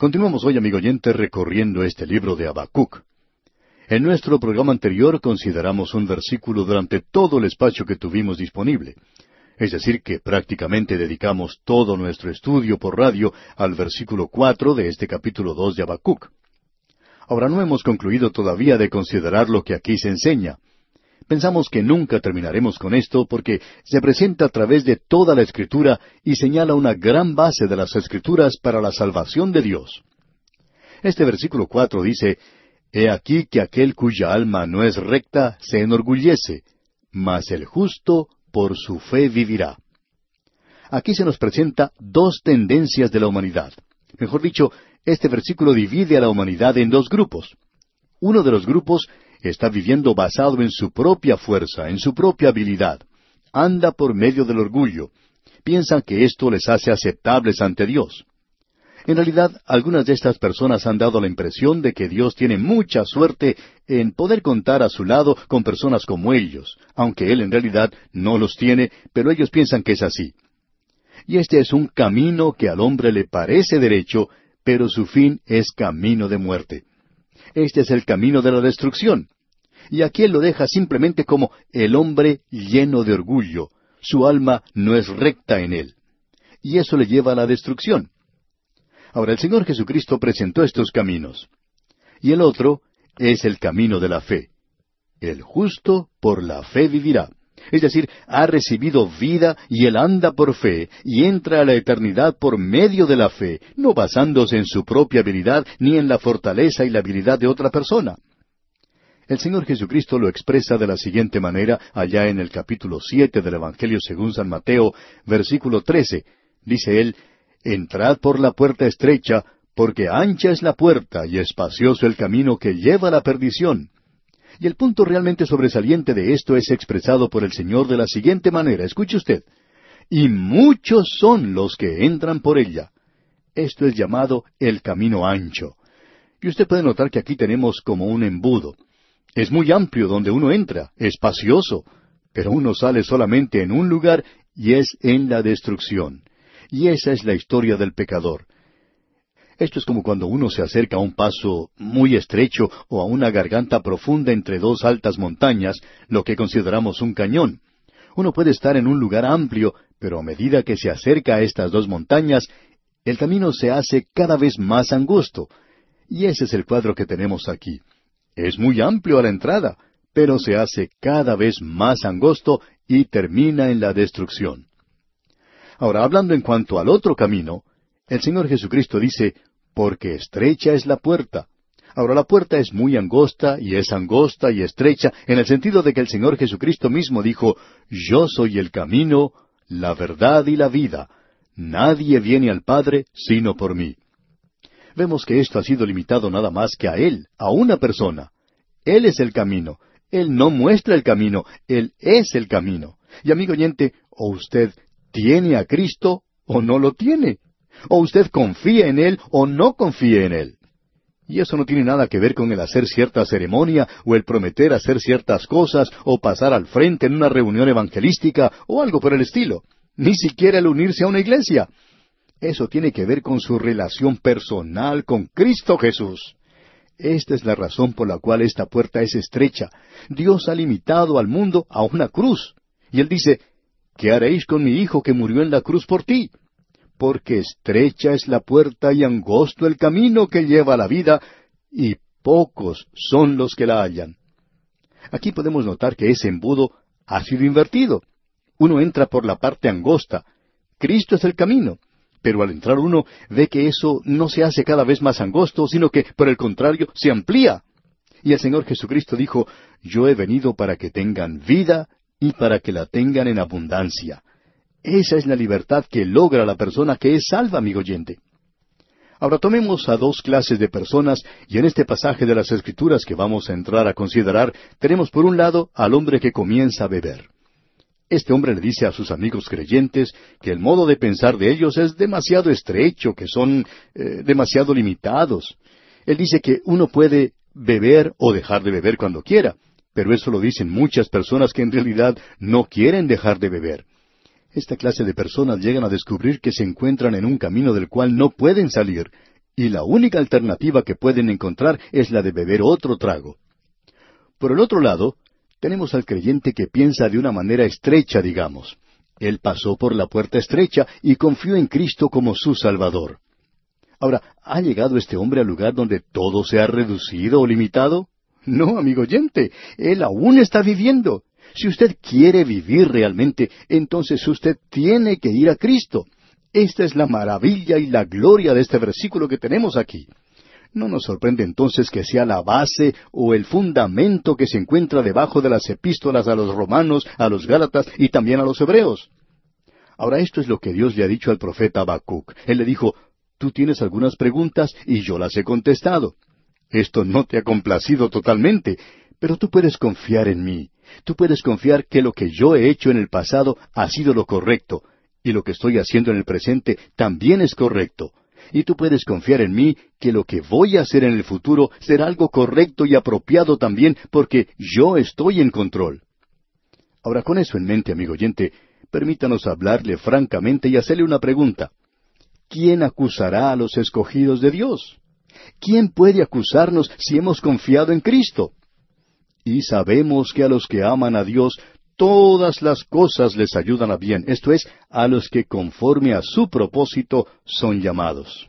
Continuamos hoy, amigo oyente, recorriendo este libro de Habacuc. En nuestro programa anterior consideramos un versículo durante todo el espacio que tuvimos disponible. Es decir, que prácticamente dedicamos todo nuestro estudio por radio al versículo cuatro de este capítulo dos de Habacuc. Ahora no hemos concluido todavía de considerar lo que aquí se enseña. Pensamos que nunca terminaremos con esto porque se presenta a través de toda la Escritura y señala una gran base de las Escrituras para la salvación de Dios. Este versículo cuatro dice, He aquí que aquel cuya alma no es recta se enorgullece, mas el justo por su fe vivirá. Aquí se nos presenta dos tendencias de la humanidad. Mejor dicho, este versículo divide a la humanidad en dos grupos. Uno de los grupos está viviendo basado en su propia fuerza, en su propia habilidad. Anda por medio del orgullo. Piensan que esto les hace aceptables ante Dios. En realidad, algunas de estas personas han dado la impresión de que Dios tiene mucha suerte en poder contar a su lado con personas como ellos, aunque Él en realidad no los tiene, pero ellos piensan que es así. Y este es un camino que al hombre le parece derecho, pero su fin es camino de muerte. Este es el camino de la destrucción. Y aquí él lo deja simplemente como el hombre lleno de orgullo. Su alma no es recta en él. Y eso le lleva a la destrucción. Ahora el Señor Jesucristo presentó estos caminos. Y el otro es el camino de la fe. El justo por la fe vivirá. Es decir, ha recibido vida y él anda por fe y entra a la eternidad por medio de la fe, no basándose en su propia habilidad ni en la fortaleza y la habilidad de otra persona. El Señor Jesucristo lo expresa de la siguiente manera allá en el capítulo siete del Evangelio según San Mateo, versículo trece. Dice él, Entrad por la puerta estrecha, porque ancha es la puerta y espacioso el camino que lleva a la perdición y el punto realmente sobresaliente de esto es expresado por el Señor de la siguiente manera. Escuche usted. Y muchos son los que entran por ella. Esto es llamado el camino ancho. Y usted puede notar que aquí tenemos como un embudo. Es muy amplio donde uno entra, espacioso, pero uno sale solamente en un lugar y es en la destrucción. Y esa es la historia del pecador. Esto es como cuando uno se acerca a un paso muy estrecho o a una garganta profunda entre dos altas montañas, lo que consideramos un cañón. Uno puede estar en un lugar amplio, pero a medida que se acerca a estas dos montañas, el camino se hace cada vez más angosto. Y ese es el cuadro que tenemos aquí. Es muy amplio a la entrada, pero se hace cada vez más angosto y termina en la destrucción. Ahora, hablando en cuanto al otro camino, el Señor Jesucristo dice, porque estrecha es la puerta. Ahora la puerta es muy angosta y es angosta y estrecha en el sentido de que el Señor Jesucristo mismo dijo, Yo soy el camino, la verdad y la vida. Nadie viene al Padre sino por mí. Vemos que esto ha sido limitado nada más que a Él, a una persona. Él es el camino. Él no muestra el camino, Él es el camino. Y amigo oyente, o usted tiene a Cristo o no lo tiene. O usted confía en Él o no confía en Él. Y eso no tiene nada que ver con el hacer cierta ceremonia o el prometer hacer ciertas cosas o pasar al frente en una reunión evangelística o algo por el estilo. Ni siquiera el unirse a una iglesia. Eso tiene que ver con su relación personal con Cristo Jesús. Esta es la razón por la cual esta puerta es estrecha. Dios ha limitado al mundo a una cruz. Y Él dice, ¿qué haréis con mi Hijo que murió en la cruz por ti? Porque estrecha es la puerta y angosto el camino que lleva a la vida, y pocos son los que la hallan. Aquí podemos notar que ese embudo ha sido invertido. Uno entra por la parte angosta. Cristo es el camino. Pero al entrar uno ve que eso no se hace cada vez más angosto, sino que, por el contrario, se amplía. Y el Señor Jesucristo dijo, Yo he venido para que tengan vida y para que la tengan en abundancia. Esa es la libertad que logra la persona que es salva, amigo oyente. Ahora tomemos a dos clases de personas y en este pasaje de las Escrituras que vamos a entrar a considerar, tenemos por un lado al hombre que comienza a beber. Este hombre le dice a sus amigos creyentes que el modo de pensar de ellos es demasiado estrecho, que son eh, demasiado limitados. Él dice que uno puede beber o dejar de beber cuando quiera, pero eso lo dicen muchas personas que en realidad no quieren dejar de beber. Esta clase de personas llegan a descubrir que se encuentran en un camino del cual no pueden salir, y la única alternativa que pueden encontrar es la de beber otro trago. Por el otro lado, tenemos al creyente que piensa de una manera estrecha, digamos. Él pasó por la puerta estrecha y confió en Cristo como su Salvador. Ahora, ¿ha llegado este hombre al lugar donde todo se ha reducido o limitado? No, amigo oyente, él aún está viviendo. Si usted quiere vivir realmente, entonces usted tiene que ir a Cristo. Esta es la maravilla y la gloria de este versículo que tenemos aquí. No nos sorprende entonces que sea la base o el fundamento que se encuentra debajo de las epístolas a los romanos, a los gálatas y también a los hebreos. Ahora esto es lo que Dios le ha dicho al profeta Habacuc. Él le dijo, tú tienes algunas preguntas y yo las he contestado. Esto no te ha complacido totalmente, pero tú puedes confiar en mí. Tú puedes confiar que lo que yo he hecho en el pasado ha sido lo correcto, y lo que estoy haciendo en el presente también es correcto. Y tú puedes confiar en mí que lo que voy a hacer en el futuro será algo correcto y apropiado también porque yo estoy en control. Ahora, con eso en mente, amigo oyente, permítanos hablarle francamente y hacerle una pregunta. ¿Quién acusará a los escogidos de Dios? ¿Quién puede acusarnos si hemos confiado en Cristo? Y sabemos que a los que aman a Dios, todas las cosas les ayudan a bien, esto es, a los que conforme a su propósito son llamados.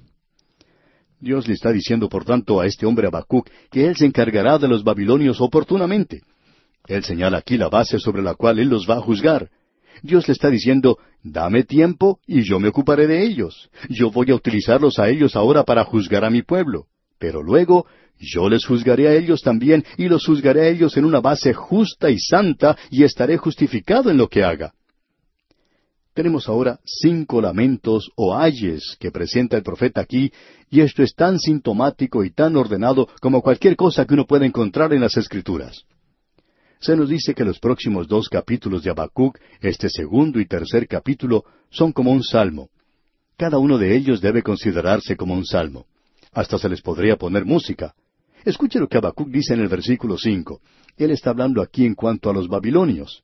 Dios le está diciendo, por tanto, a este hombre Habacuc que él se encargará de los babilonios oportunamente. Él señala aquí la base sobre la cual él los va a juzgar. Dios le está diciendo, dame tiempo y yo me ocuparé de ellos. Yo voy a utilizarlos a ellos ahora para juzgar a mi pueblo. Pero luego yo les juzgaré a ellos también y los juzgaré a ellos en una base justa y santa y estaré justificado en lo que haga. Tenemos ahora cinco lamentos o ayes que presenta el profeta aquí, y esto es tan sintomático y tan ordenado como cualquier cosa que uno pueda encontrar en las Escrituras. Se nos dice que los próximos dos capítulos de Habacuc, este segundo y tercer capítulo, son como un salmo. Cada uno de ellos debe considerarse como un salmo. Hasta se les podría poner música. Escuche lo que Habacuc dice en el versículo cinco. Él está hablando aquí en cuanto a los babilonios.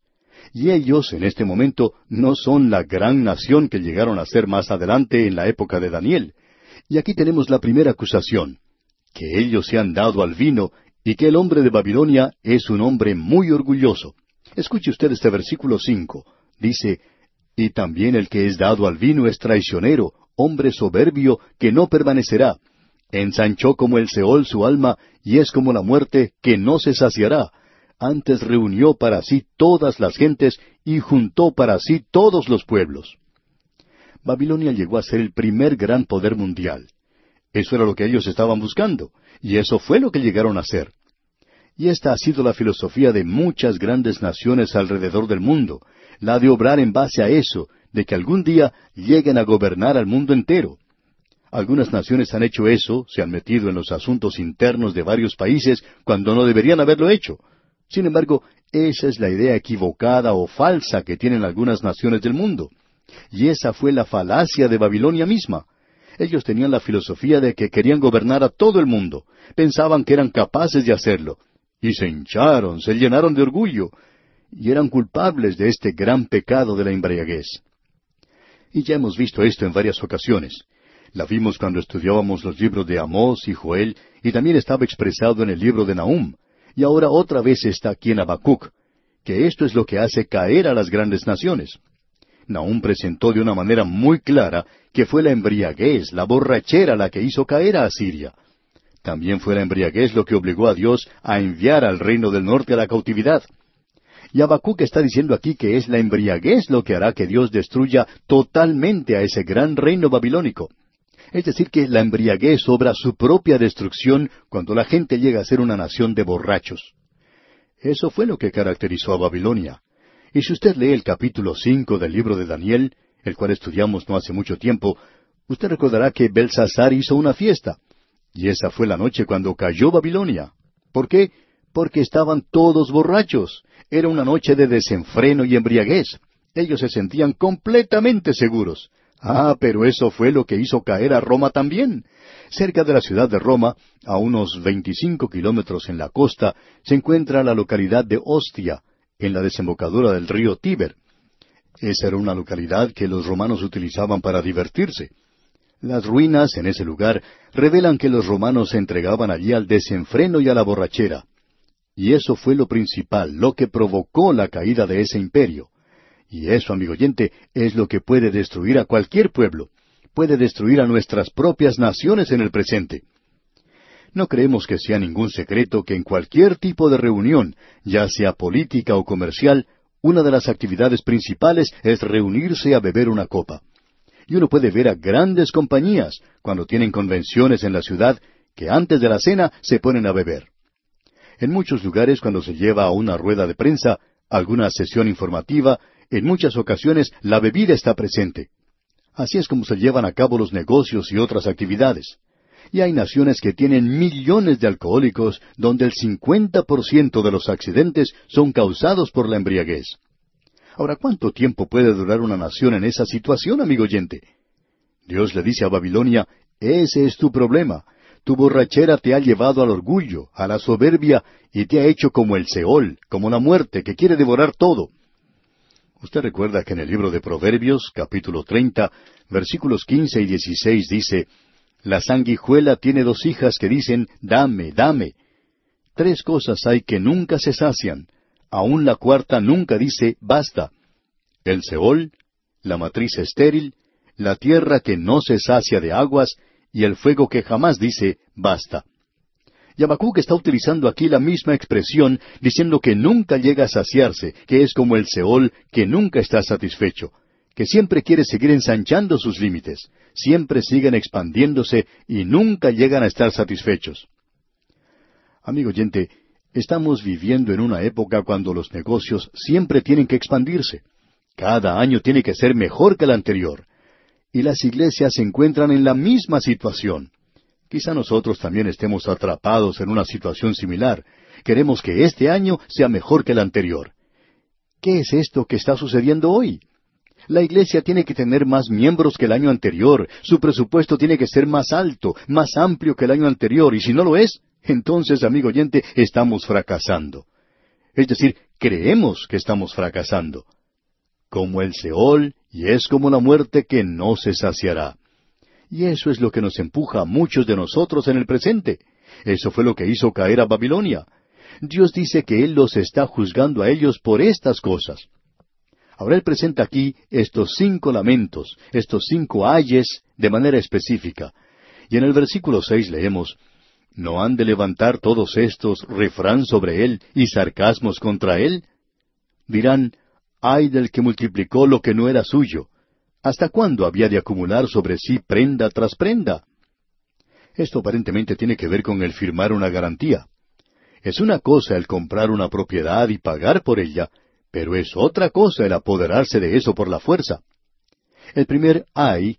Y ellos, en este momento, no son la gran nación que llegaron a ser más adelante en la época de Daniel. Y aquí tenemos la primera acusación, que ellos se han dado al vino y que el hombre de Babilonia es un hombre muy orgulloso. Escuche usted este versículo cinco. Dice, y también el que es dado al vino es traicionero, hombre soberbio, que no permanecerá, Ensanchó como el Seol su alma, y es como la muerte que no se saciará. Antes reunió para sí todas las gentes y juntó para sí todos los pueblos. Babilonia llegó a ser el primer gran poder mundial. Eso era lo que ellos estaban buscando, y eso fue lo que llegaron a ser. Y esta ha sido la filosofía de muchas grandes naciones alrededor del mundo, la de obrar en base a eso, de que algún día lleguen a gobernar al mundo entero. Algunas naciones han hecho eso, se han metido en los asuntos internos de varios países cuando no deberían haberlo hecho. Sin embargo, esa es la idea equivocada o falsa que tienen algunas naciones del mundo. Y esa fue la falacia de Babilonia misma. Ellos tenían la filosofía de que querían gobernar a todo el mundo. Pensaban que eran capaces de hacerlo. Y se hincharon, se llenaron de orgullo. Y eran culpables de este gran pecado de la embriaguez. Y ya hemos visto esto en varias ocasiones. La vimos cuando estudiábamos los libros de Amós y Joel, y también estaba expresado en el libro de Nahum, y ahora otra vez está aquí en Habacuc, que esto es lo que hace caer a las grandes naciones. Nahum presentó de una manera muy clara que fue la embriaguez, la borrachera la que hizo caer a Asiria. También fue la embriaguez lo que obligó a Dios a enviar al reino del norte a la cautividad. Y Habacuc está diciendo aquí que es la embriaguez lo que hará que Dios destruya totalmente a ese gran reino babilónico. Es decir, que la embriaguez obra su propia destrucción cuando la gente llega a ser una nación de borrachos. Eso fue lo que caracterizó a Babilonia. Y si usted lee el capítulo cinco del libro de Daniel, el cual estudiamos no hace mucho tiempo, usted recordará que Belsasar hizo una fiesta. Y esa fue la noche cuando cayó Babilonia. ¿Por qué? Porque estaban todos borrachos. Era una noche de desenfreno y embriaguez. Ellos se sentían completamente seguros. Ah, pero eso fue lo que hizo caer a Roma también. Cerca de la ciudad de Roma, a unos veinticinco kilómetros en la costa, se encuentra la localidad de Ostia, en la desembocadura del río Tíber. Esa era una localidad que los romanos utilizaban para divertirse. Las ruinas en ese lugar revelan que los romanos se entregaban allí al desenfreno y a la borrachera. Y eso fue lo principal, lo que provocó la caída de ese imperio. Y eso, amigo oyente, es lo que puede destruir a cualquier pueblo. Puede destruir a nuestras propias naciones en el presente. No creemos que sea ningún secreto que en cualquier tipo de reunión, ya sea política o comercial, una de las actividades principales es reunirse a beber una copa. Y uno puede ver a grandes compañías, cuando tienen convenciones en la ciudad, que antes de la cena se ponen a beber. En muchos lugares, cuando se lleva a una rueda de prensa, alguna sesión informativa, en muchas ocasiones la bebida está presente. Así es como se llevan a cabo los negocios y otras actividades. Y hay naciones que tienen millones de alcohólicos donde el 50% de los accidentes son causados por la embriaguez. Ahora, ¿cuánto tiempo puede durar una nación en esa situación, amigo oyente? Dios le dice a Babilonia, ese es tu problema. Tu borrachera te ha llevado al orgullo, a la soberbia, y te ha hecho como el Seol, como la muerte, que quiere devorar todo. Usted recuerda que en el libro de Proverbios, capítulo treinta, versículos quince y dieciséis dice, La sanguijuela tiene dos hijas que dicen, Dame, dame. Tres cosas hay que nunca se sacian, aun la cuarta nunca dice, Basta. El Seol, la matriz estéril, la tierra que no se sacia de aguas, y el fuego que jamás dice, Basta. Y está utilizando aquí la misma expresión, diciendo que nunca llega a saciarse, que es como el Seol, que nunca está satisfecho, que siempre quiere seguir ensanchando sus límites, siempre siguen expandiéndose y nunca llegan a estar satisfechos. Amigo oyente, estamos viviendo en una época cuando los negocios siempre tienen que expandirse. Cada año tiene que ser mejor que el anterior. Y las iglesias se encuentran en la misma situación. Quizá nosotros también estemos atrapados en una situación similar. Queremos que este año sea mejor que el anterior. ¿Qué es esto que está sucediendo hoy? La iglesia tiene que tener más miembros que el año anterior, su presupuesto tiene que ser más alto, más amplio que el año anterior, y si no lo es, entonces, amigo oyente, estamos fracasando. Es decir, creemos que estamos fracasando. Como el Seol, y es como la muerte que no se saciará. Y eso es lo que nos empuja a muchos de nosotros en el presente. Eso fue lo que hizo caer a Babilonia. Dios dice que Él los está juzgando a ellos por estas cosas. Ahora Él presenta aquí estos cinco lamentos, estos cinco ayes de manera específica. Y en el versículo seis leemos, ¿No han de levantar todos estos refrán sobre Él y sarcasmos contra Él? Dirán, ay del que multiplicó lo que no era suyo, ¿Hasta cuándo había de acumular sobre sí prenda tras prenda? Esto aparentemente tiene que ver con el firmar una garantía. Es una cosa el comprar una propiedad y pagar por ella, pero es otra cosa el apoderarse de eso por la fuerza. El primer ay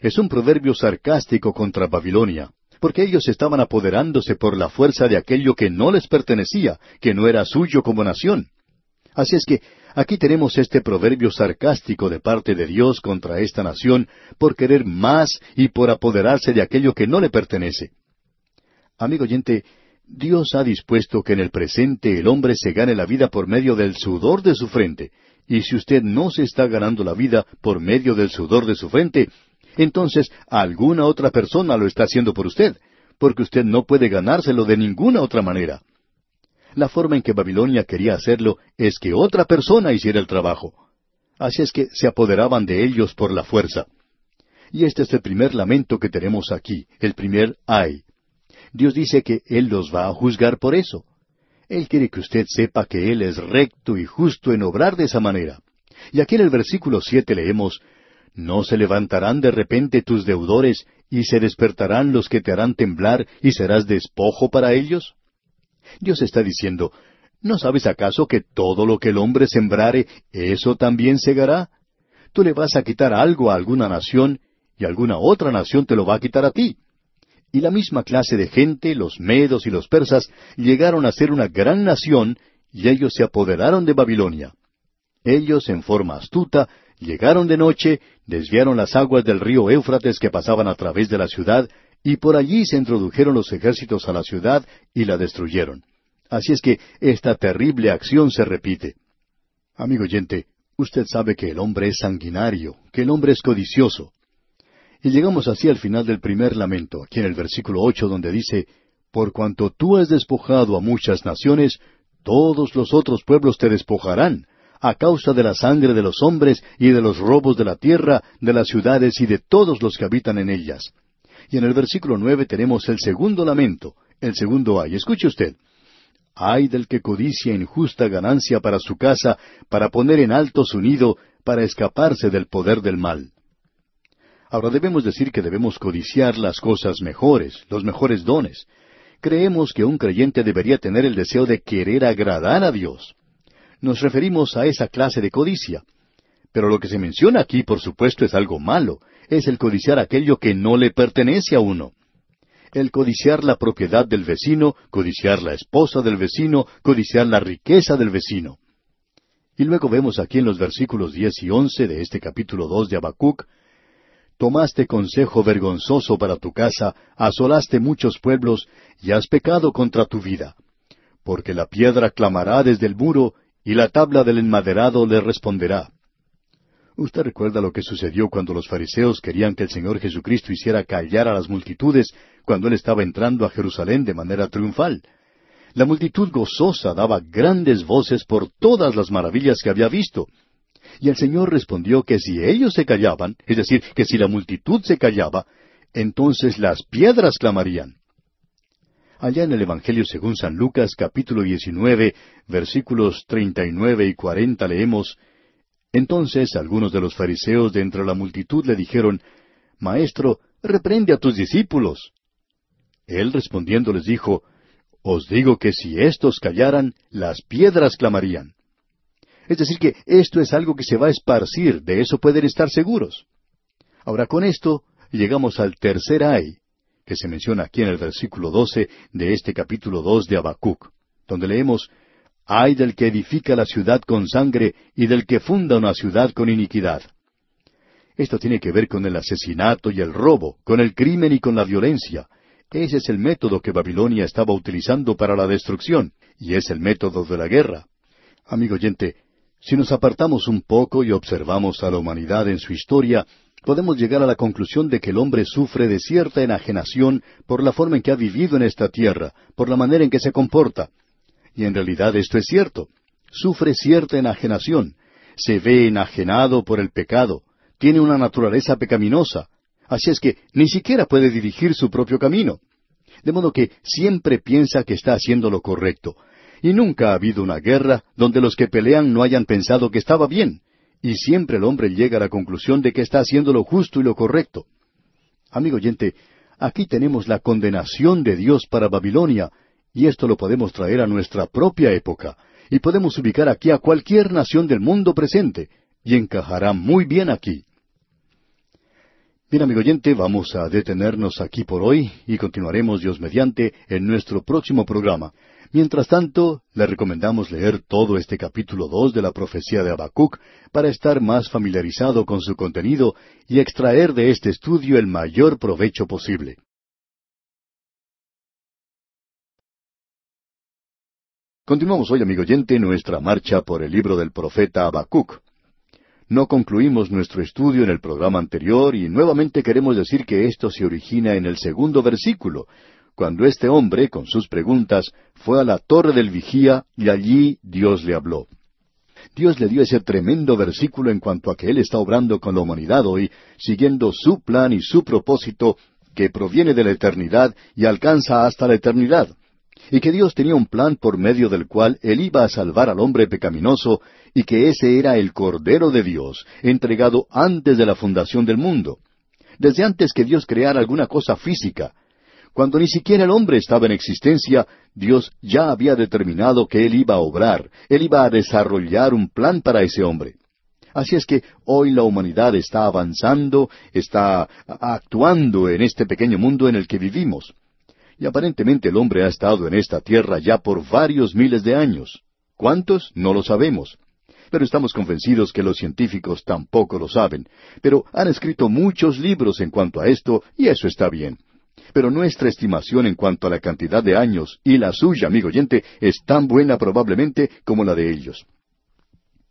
es un proverbio sarcástico contra Babilonia, porque ellos estaban apoderándose por la fuerza de aquello que no les pertenecía, que no era suyo como nación. Así es que Aquí tenemos este proverbio sarcástico de parte de Dios contra esta nación por querer más y por apoderarse de aquello que no le pertenece. Amigo oyente, Dios ha dispuesto que en el presente el hombre se gane la vida por medio del sudor de su frente, y si usted no se está ganando la vida por medio del sudor de su frente, entonces alguna otra persona lo está haciendo por usted, porque usted no puede ganárselo de ninguna otra manera. La forma en que Babilonia quería hacerlo es que otra persona hiciera el trabajo. Así es que se apoderaban de ellos por la fuerza. Y este es el primer lamento que tenemos aquí, el primer ay. Dios dice que Él los va a juzgar por eso. Él quiere que usted sepa que Él es recto y justo en obrar de esa manera. Y aquí en el versículo siete leemos, ¿No se levantarán de repente tus deudores y se despertarán los que te harán temblar y serás despojo para ellos? Dios está diciendo, ¿no sabes acaso que todo lo que el hombre sembrare, eso también segará? Tú le vas a quitar algo a alguna nación, y alguna otra nación te lo va a quitar a ti. Y la misma clase de gente, los medos y los persas, llegaron a ser una gran nación, y ellos se apoderaron de Babilonia. Ellos, en forma astuta, llegaron de noche, desviaron las aguas del río Éufrates que pasaban a través de la ciudad, y por allí se introdujeron los ejércitos a la ciudad y la destruyeron. Así es que esta terrible acción se repite. Amigo oyente, usted sabe que el hombre es sanguinario, que el hombre es codicioso. Y llegamos así al final del primer lamento, aquí en el versículo ocho, donde dice, Por cuanto tú has despojado a muchas naciones, todos los otros pueblos te despojarán, a causa de la sangre de los hombres y de los robos de la tierra, de las ciudades y de todos los que habitan en ellas. Y en el versículo nueve tenemos el segundo lamento, el segundo ay. Escuche usted. Ay del que codicia injusta ganancia para su casa, para poner en alto su nido, para escaparse del poder del mal. Ahora debemos decir que debemos codiciar las cosas mejores, los mejores dones. Creemos que un creyente debería tener el deseo de querer agradar a Dios. Nos referimos a esa clase de codicia. Pero lo que se menciona aquí, por supuesto, es algo malo, es el codiciar aquello que no le pertenece a uno. El codiciar la propiedad del vecino, codiciar la esposa del vecino, codiciar la riqueza del vecino. Y luego vemos aquí en los versículos diez y once de este capítulo dos de Habacuc, Tomaste consejo vergonzoso para tu casa, asolaste muchos pueblos, y has pecado contra tu vida. Porque la piedra clamará desde el muro, y la tabla del enmaderado le responderá. Usted recuerda lo que sucedió cuando los fariseos querían que el Señor Jesucristo hiciera callar a las multitudes cuando Él estaba entrando a Jerusalén de manera triunfal. La multitud gozosa daba grandes voces por todas las maravillas que había visto. Y el Señor respondió que si ellos se callaban, es decir, que si la multitud se callaba, entonces las piedras clamarían. Allá en el Evangelio según San Lucas capítulo 19 versículos 39 y 40 leemos, entonces algunos de los fariseos de entre la multitud le dijeron, Maestro, reprende a tus discípulos. Él respondiendo les dijo, Os digo que si éstos callaran, las piedras clamarían. Es decir, que esto es algo que se va a esparcir, de eso pueden estar seguros. Ahora con esto llegamos al tercer ay, que se menciona aquí en el versículo doce de este capítulo dos de Habacuc, donde leemos, Ay del que edifica la ciudad con sangre y del que funda una ciudad con iniquidad. Esto tiene que ver con el asesinato y el robo, con el crimen y con la violencia. Ese es el método que Babilonia estaba utilizando para la destrucción, y es el método de la guerra. Amigo oyente, si nos apartamos un poco y observamos a la humanidad en su historia, podemos llegar a la conclusión de que el hombre sufre de cierta enajenación por la forma en que ha vivido en esta tierra, por la manera en que se comporta. Y en realidad esto es cierto. Sufre cierta enajenación. Se ve enajenado por el pecado. Tiene una naturaleza pecaminosa. Así es que ni siquiera puede dirigir su propio camino. De modo que siempre piensa que está haciendo lo correcto. Y nunca ha habido una guerra donde los que pelean no hayan pensado que estaba bien. Y siempre el hombre llega a la conclusión de que está haciendo lo justo y lo correcto. Amigo oyente, aquí tenemos la condenación de Dios para Babilonia y esto lo podemos traer a nuestra propia época, y podemos ubicar aquí a cualquier nación del mundo presente, y encajará muy bien aquí. Bien, amigo oyente, vamos a detenernos aquí por hoy y continuaremos Dios mediante en nuestro próximo programa. Mientras tanto, le recomendamos leer todo este capítulo dos de la profecía de Habacuc para estar más familiarizado con su contenido y extraer de este estudio el mayor provecho posible. Continuamos hoy, amigo oyente, nuestra marcha por el libro del profeta Habacuc. No concluimos nuestro estudio en el programa anterior y nuevamente queremos decir que esto se origina en el segundo versículo, cuando este hombre, con sus preguntas, fue a la torre del vigía y allí Dios le habló. Dios le dio ese tremendo versículo en cuanto a que Él está obrando con la humanidad hoy, siguiendo su plan y su propósito que proviene de la eternidad y alcanza hasta la eternidad y que Dios tenía un plan por medio del cual Él iba a salvar al hombre pecaminoso, y que ese era el Cordero de Dios, entregado antes de la fundación del mundo, desde antes que Dios creara alguna cosa física. Cuando ni siquiera el hombre estaba en existencia, Dios ya había determinado que Él iba a obrar, Él iba a desarrollar un plan para ese hombre. Así es que hoy la humanidad está avanzando, está actuando en este pequeño mundo en el que vivimos. Y aparentemente el hombre ha estado en esta tierra ya por varios miles de años. ¿Cuántos? No lo sabemos. Pero estamos convencidos que los científicos tampoco lo saben. Pero han escrito muchos libros en cuanto a esto, y eso está bien. Pero nuestra estimación en cuanto a la cantidad de años y la suya, amigo oyente, es tan buena probablemente como la de ellos.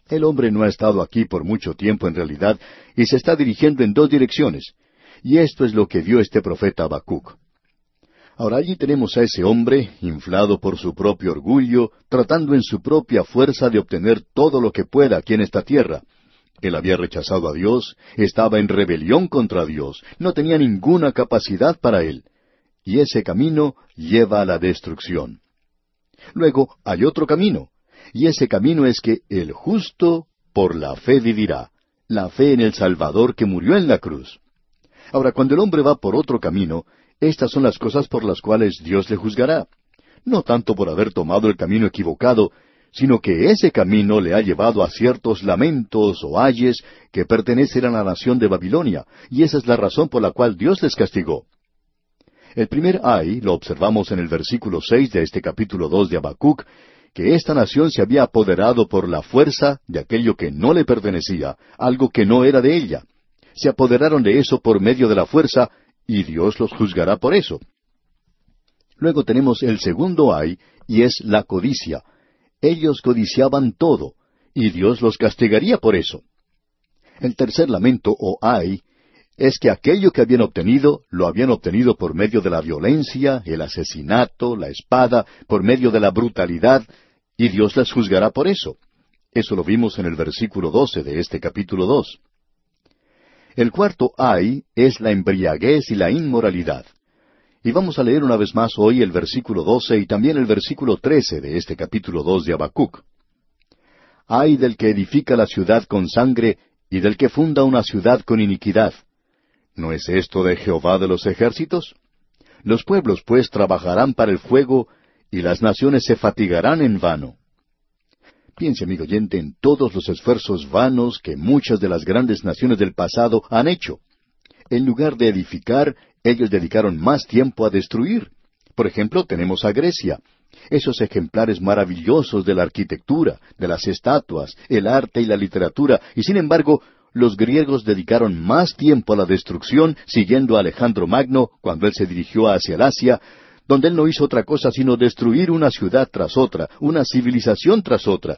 El hombre no ha estado aquí por mucho tiempo en realidad y se está dirigiendo en dos direcciones Y esto es lo que vio este profeta Habacuc. Ahora allí tenemos a ese hombre, inflado por su propio orgullo, tratando en su propia fuerza de obtener todo lo que pueda aquí en esta tierra. Él había rechazado a Dios, estaba en rebelión contra Dios, no tenía ninguna capacidad para él. Y ese camino lleva a la destrucción. Luego hay otro camino, y ese camino es que el justo por la fe vivirá, la fe en el Salvador que murió en la cruz. Ahora, cuando el hombre va por otro camino, estas son las cosas por las cuales Dios le juzgará. No tanto por haber tomado el camino equivocado, sino que ese camino le ha llevado a ciertos lamentos o ayes que pertenecen a la nación de Babilonia, y esa es la razón por la cual Dios les castigó. El primer ay lo observamos en el versículo seis de este capítulo dos de Habacuc, que esta nación se había apoderado por la fuerza de aquello que no le pertenecía, algo que no era de ella. Se apoderaron de eso por medio de la fuerza, y Dios los juzgará por eso. Luego tenemos el segundo ay, y es la codicia. Ellos codiciaban todo, y Dios los castigaría por eso. El tercer lamento o ay es que aquello que habían obtenido lo habían obtenido por medio de la violencia, el asesinato, la espada, por medio de la brutalidad, y Dios las juzgará por eso. Eso lo vimos en el versículo doce de este capítulo dos. El cuarto ay es la embriaguez y la inmoralidad. Y vamos a leer una vez más hoy el versículo doce y también el versículo trece de este capítulo dos de Habacuc. Ay del que edifica la ciudad con sangre y del que funda una ciudad con iniquidad ¿No es esto de Jehová de los ejércitos? Los pueblos pues trabajarán para el fuego, y las naciones se fatigarán en vano. Piense, amigo oyente, en todos los esfuerzos vanos que muchas de las grandes naciones del pasado han hecho. En lugar de edificar, ellos dedicaron más tiempo a destruir. Por ejemplo, tenemos a Grecia. Esos ejemplares maravillosos de la arquitectura, de las estatuas, el arte y la literatura, y sin embargo los griegos dedicaron más tiempo a la destrucción siguiendo a Alejandro Magno cuando él se dirigió hacia el Asia, donde él no hizo otra cosa sino destruir una ciudad tras otra, una civilización tras otra.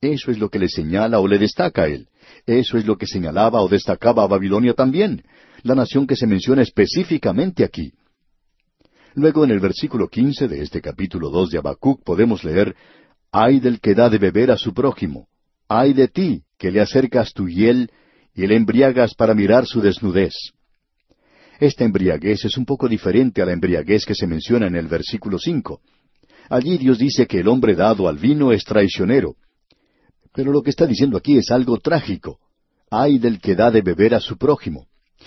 Eso es lo que le señala o le destaca a él. Eso es lo que señalaba o destacaba a Babilonia también, la nación que se menciona específicamente aquí. Luego en el versículo quince de este capítulo dos de Habacuc podemos leer Ay del que da de beber a su prójimo, ay de ti, que le acercas tu hiel y le embriagas para mirar su desnudez. Esta embriaguez es un poco diferente a la embriaguez que se menciona en el versículo cinco. Allí Dios dice que el hombre dado al vino es traicionero. Pero lo que está diciendo aquí es algo trágico. Ay del que da de beber a su prójimo.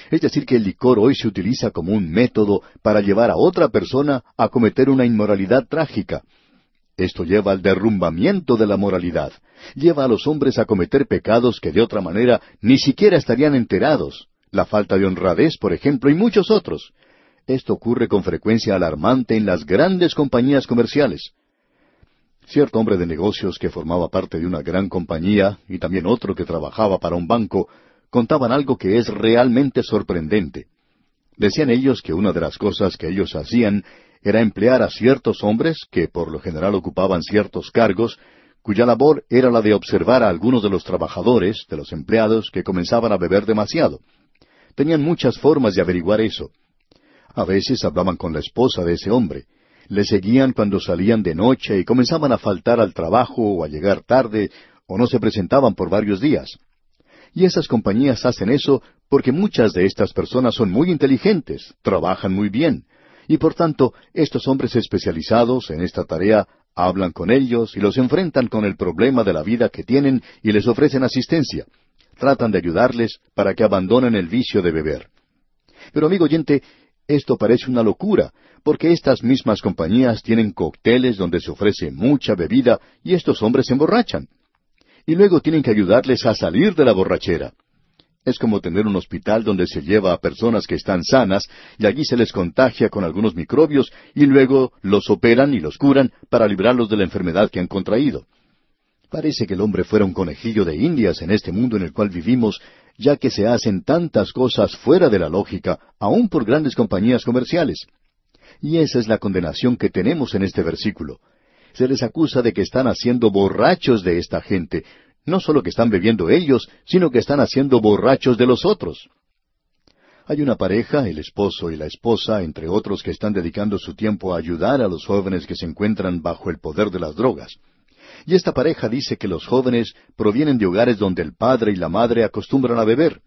Es decir, que el licor hoy se utiliza como un método para llevar a otra persona a cometer una inmoralidad trágica. Esto lleva al derrumbamiento de la moralidad, lleva a los hombres a cometer pecados que de otra manera ni siquiera estarían enterados, la falta de honradez, por ejemplo, y muchos otros. Esto ocurre con frecuencia alarmante en las grandes compañías comerciales. Cierto hombre de negocios que formaba parte de una gran compañía y también otro que trabajaba para un banco contaban algo que es realmente sorprendente. Decían ellos que una de las cosas que ellos hacían era emplear a ciertos hombres que por lo general ocupaban ciertos cargos, cuya labor era la de observar a algunos de los trabajadores, de los empleados, que comenzaban a beber demasiado. Tenían muchas formas de averiguar eso. A veces hablaban con la esposa de ese hombre, le seguían cuando salían de noche y comenzaban a faltar al trabajo o a llegar tarde o no se presentaban por varios días. Y esas compañías hacen eso porque muchas de estas personas son muy inteligentes, trabajan muy bien, y por tanto, estos hombres especializados en esta tarea hablan con ellos y los enfrentan con el problema de la vida que tienen y les ofrecen asistencia. Tratan de ayudarles para que abandonen el vicio de beber. Pero amigo oyente, esto parece una locura, porque estas mismas compañías tienen cócteles donde se ofrece mucha bebida y estos hombres se emborrachan. Y luego tienen que ayudarles a salir de la borrachera. Es como tener un hospital donde se lleva a personas que están sanas y allí se les contagia con algunos microbios y luego los operan y los curan para librarlos de la enfermedad que han contraído. Parece que el hombre fuera un conejillo de indias en este mundo en el cual vivimos, ya que se hacen tantas cosas fuera de la lógica, aun por grandes compañías comerciales. Y esa es la condenación que tenemos en este versículo. Se les acusa de que están haciendo borrachos de esta gente, no solo que están bebiendo ellos, sino que están haciendo borrachos de los otros. Hay una pareja, el esposo y la esposa, entre otros que están dedicando su tiempo a ayudar a los jóvenes que se encuentran bajo el poder de las drogas. Y esta pareja dice que los jóvenes provienen de hogares donde el padre y la madre acostumbran a beber.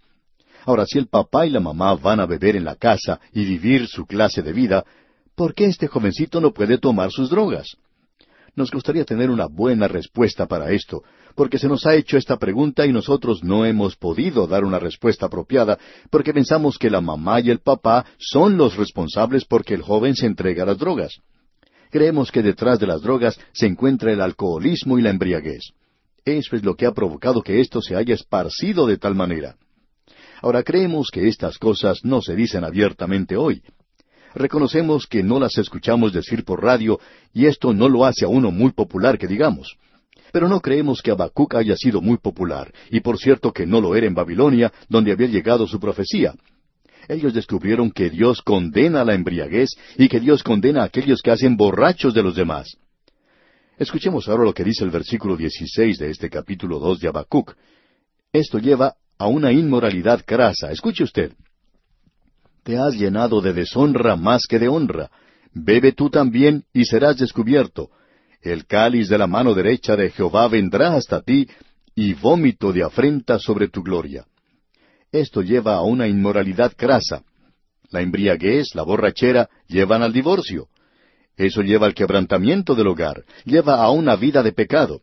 Ahora, si el papá y la mamá van a beber en la casa y vivir su clase de vida, ¿por qué este jovencito no puede tomar sus drogas? Nos gustaría tener una buena respuesta para esto, porque se nos ha hecho esta pregunta y nosotros no hemos podido dar una respuesta apropiada, porque pensamos que la mamá y el papá son los responsables porque el joven se entrega a las drogas. Creemos que detrás de las drogas se encuentra el alcoholismo y la embriaguez. Eso es lo que ha provocado que esto se haya esparcido de tal manera. Ahora creemos que estas cosas no se dicen abiertamente hoy, Reconocemos que no las escuchamos decir por radio y esto no lo hace a uno muy popular que digamos. Pero no creemos que Habacuc haya sido muy popular, y por cierto que no lo era en Babilonia, donde había llegado su profecía. Ellos descubrieron que Dios condena la embriaguez y que Dios condena a aquellos que hacen borrachos de los demás. Escuchemos ahora lo que dice el versículo 16 de este capítulo 2 de Habacuc. Esto lleva a una inmoralidad crasa. Escuche usted te has llenado de deshonra más que de honra. Bebe tú también y serás descubierto. El cáliz de la mano derecha de Jehová vendrá hasta ti, y vómito de afrenta sobre tu gloria. Esto lleva a una inmoralidad crasa. La embriaguez, la borrachera, llevan al divorcio. Eso lleva al quebrantamiento del hogar, lleva a una vida de pecado.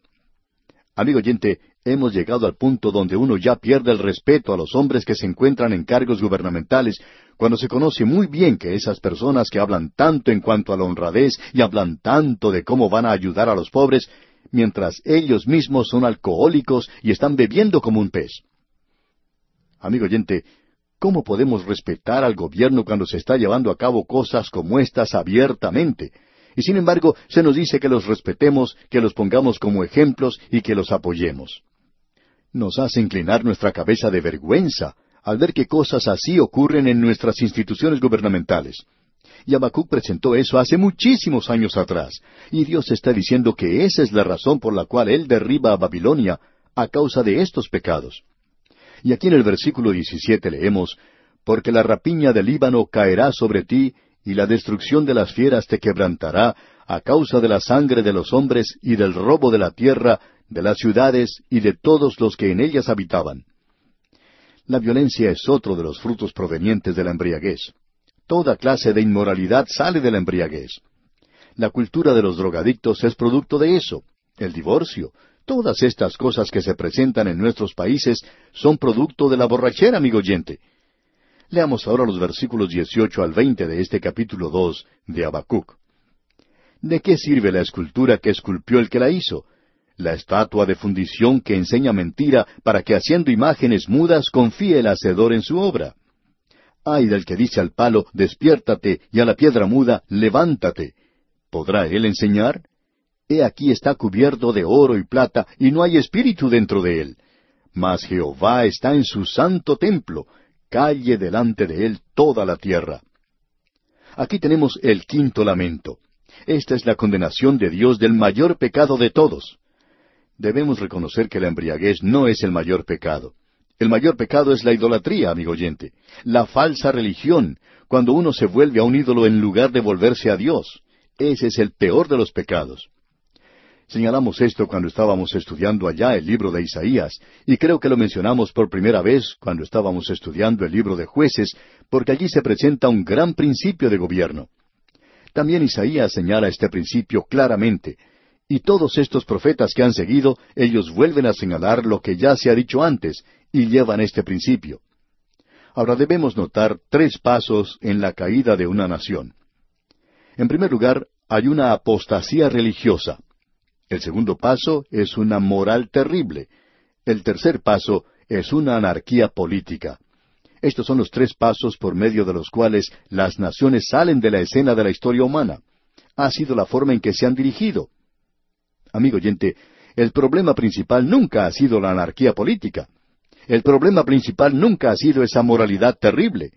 Amigo oyente, hemos llegado al punto donde uno ya pierde el respeto a los hombres que se encuentran en cargos gubernamentales, cuando se conoce muy bien que esas personas que hablan tanto en cuanto a la honradez y hablan tanto de cómo van a ayudar a los pobres, mientras ellos mismos son alcohólicos y están bebiendo como un pez. Amigo oyente, ¿cómo podemos respetar al gobierno cuando se está llevando a cabo cosas como estas abiertamente? Y sin embargo, se nos dice que los respetemos, que los pongamos como ejemplos y que los apoyemos. Nos hace inclinar nuestra cabeza de vergüenza al ver que cosas así ocurren en nuestras instituciones gubernamentales. Y Habacuc presentó eso hace muchísimos años atrás, y Dios está diciendo que esa es la razón por la cual Él derriba a Babilonia a causa de estos pecados. Y aquí en el versículo 17 leemos, Porque la rapiña del Líbano caerá sobre ti, y la destrucción de las fieras te quebrantará a causa de la sangre de los hombres y del robo de la tierra, de las ciudades y de todos los que en ellas habitaban. La violencia es otro de los frutos provenientes de la embriaguez. Toda clase de inmoralidad sale de la embriaguez. La cultura de los drogadictos es producto de eso. El divorcio, todas estas cosas que se presentan en nuestros países son producto de la borrachera, amigo oyente. Leamos ahora los versículos 18 al 20 de este capítulo 2 de Habacuc. ¿De qué sirve la escultura que esculpió el que la hizo? La estatua de fundición que enseña mentira para que haciendo imágenes mudas confíe el hacedor en su obra. Ay del que dice al palo, despiértate, y a la piedra muda, levántate. ¿Podrá él enseñar? He aquí está cubierto de oro y plata, y no hay espíritu dentro de él. Mas Jehová está en su santo templo, calle delante de él toda la tierra. Aquí tenemos el quinto lamento. Esta es la condenación de Dios del mayor pecado de todos. Debemos reconocer que la embriaguez no es el mayor pecado. El mayor pecado es la idolatría, amigo oyente, la falsa religión, cuando uno se vuelve a un ídolo en lugar de volverse a Dios. Ese es el peor de los pecados. Señalamos esto cuando estábamos estudiando allá el libro de Isaías, y creo que lo mencionamos por primera vez cuando estábamos estudiando el libro de jueces, porque allí se presenta un gran principio de gobierno. También Isaías señala este principio claramente, y todos estos profetas que han seguido, ellos vuelven a señalar lo que ya se ha dicho antes, y llevan este principio. Ahora debemos notar tres pasos en la caída de una nación. En primer lugar, hay una apostasía religiosa. El segundo paso es una moral terrible. El tercer paso es una anarquía política. Estos son los tres pasos por medio de los cuales las naciones salen de la escena de la historia humana. Ha sido la forma en que se han dirigido. Amigo oyente, el problema principal nunca ha sido la anarquía política. El problema principal nunca ha sido esa moralidad terrible.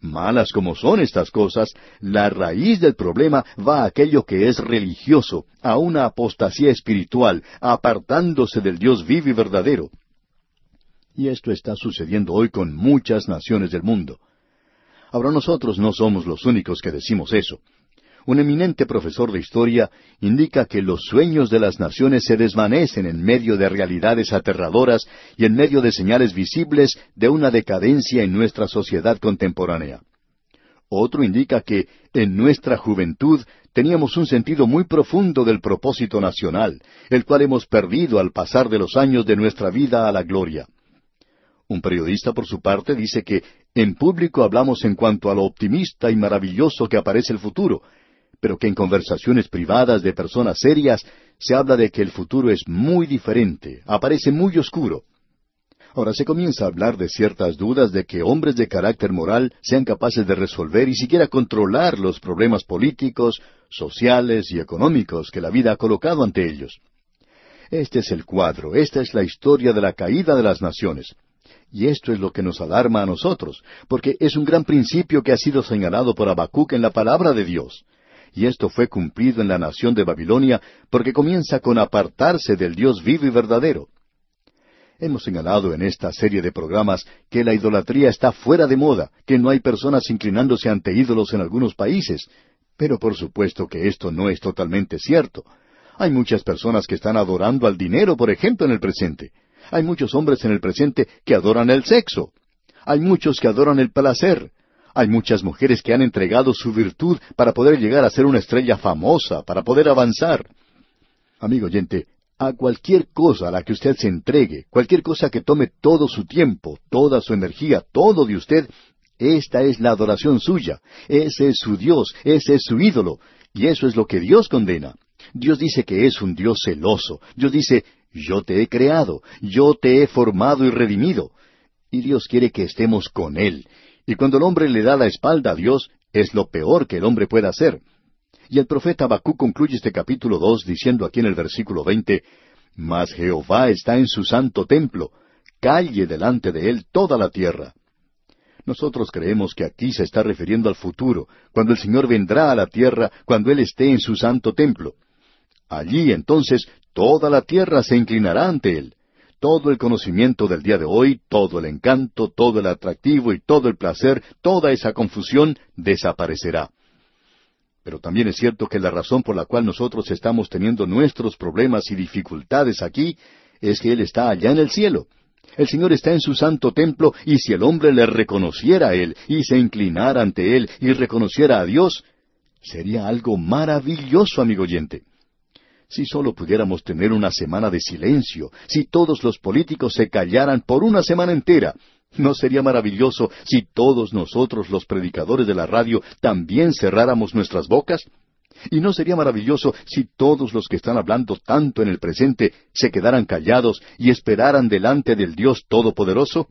Malas como son estas cosas, la raíz del problema va a aquello que es religioso, a una apostasía espiritual, apartándose del Dios vivo y verdadero. Y esto está sucediendo hoy con muchas naciones del mundo. Ahora nosotros no somos los únicos que decimos eso. Un eminente profesor de historia indica que los sueños de las naciones se desvanecen en medio de realidades aterradoras y en medio de señales visibles de una decadencia en nuestra sociedad contemporánea. Otro indica que en nuestra juventud teníamos un sentido muy profundo del propósito nacional, el cual hemos perdido al pasar de los años de nuestra vida a la gloria. Un periodista, por su parte, dice que en público hablamos en cuanto a lo optimista y maravilloso que aparece el futuro, pero que en conversaciones privadas de personas serias se habla de que el futuro es muy diferente, aparece muy oscuro. Ahora se comienza a hablar de ciertas dudas de que hombres de carácter moral sean capaces de resolver y siquiera controlar los problemas políticos, sociales y económicos que la vida ha colocado ante ellos. Este es el cuadro, esta es la historia de la caída de las naciones. Y esto es lo que nos alarma a nosotros, porque es un gran principio que ha sido señalado por Habacuc en la palabra de Dios y esto fue cumplido en la nación de Babilonia porque comienza con apartarse del Dios vivo y verdadero. Hemos señalado en esta serie de programas que la idolatría está fuera de moda, que no hay personas inclinándose ante ídolos en algunos países, pero por supuesto que esto no es totalmente cierto. Hay muchas personas que están adorando al dinero, por ejemplo, en el presente. Hay muchos hombres en el presente que adoran el sexo. Hay muchos que adoran el placer. Hay muchas mujeres que han entregado su virtud para poder llegar a ser una estrella famosa, para poder avanzar. Amigo oyente, a cualquier cosa a la que usted se entregue, cualquier cosa que tome todo su tiempo, toda su energía, todo de usted, esta es la adoración suya, ese es su Dios, ese es su ídolo, y eso es lo que Dios condena. Dios dice que es un Dios celoso. Dios dice, yo te he creado, yo te he formado y redimido. Y Dios quiere que estemos con Él. Y cuando el hombre le da la espalda a Dios, es lo peor que el hombre puede hacer. Y el profeta Abacú concluye este capítulo dos diciendo aquí en el versículo veinte, Mas Jehová está en su santo templo, calle delante de él toda la tierra. Nosotros creemos que aquí se está refiriendo al futuro, cuando el Señor vendrá a la tierra, cuando Él esté en su santo templo. Allí entonces toda la tierra se inclinará ante Él todo el conocimiento del día de hoy, todo el encanto, todo el atractivo y todo el placer, toda esa confusión desaparecerá. Pero también es cierto que la razón por la cual nosotros estamos teniendo nuestros problemas y dificultades aquí es que Él está allá en el cielo. El Señor está en su santo templo y si el hombre le reconociera a Él y se inclinara ante Él y reconociera a Dios, sería algo maravilloso, amigo oyente. Si solo pudiéramos tener una semana de silencio, si todos los políticos se callaran por una semana entera, ¿no sería maravilloso si todos nosotros los predicadores de la radio también cerráramos nuestras bocas? ¿Y no sería maravilloso si todos los que están hablando tanto en el presente se quedaran callados y esperaran delante del Dios Todopoderoso?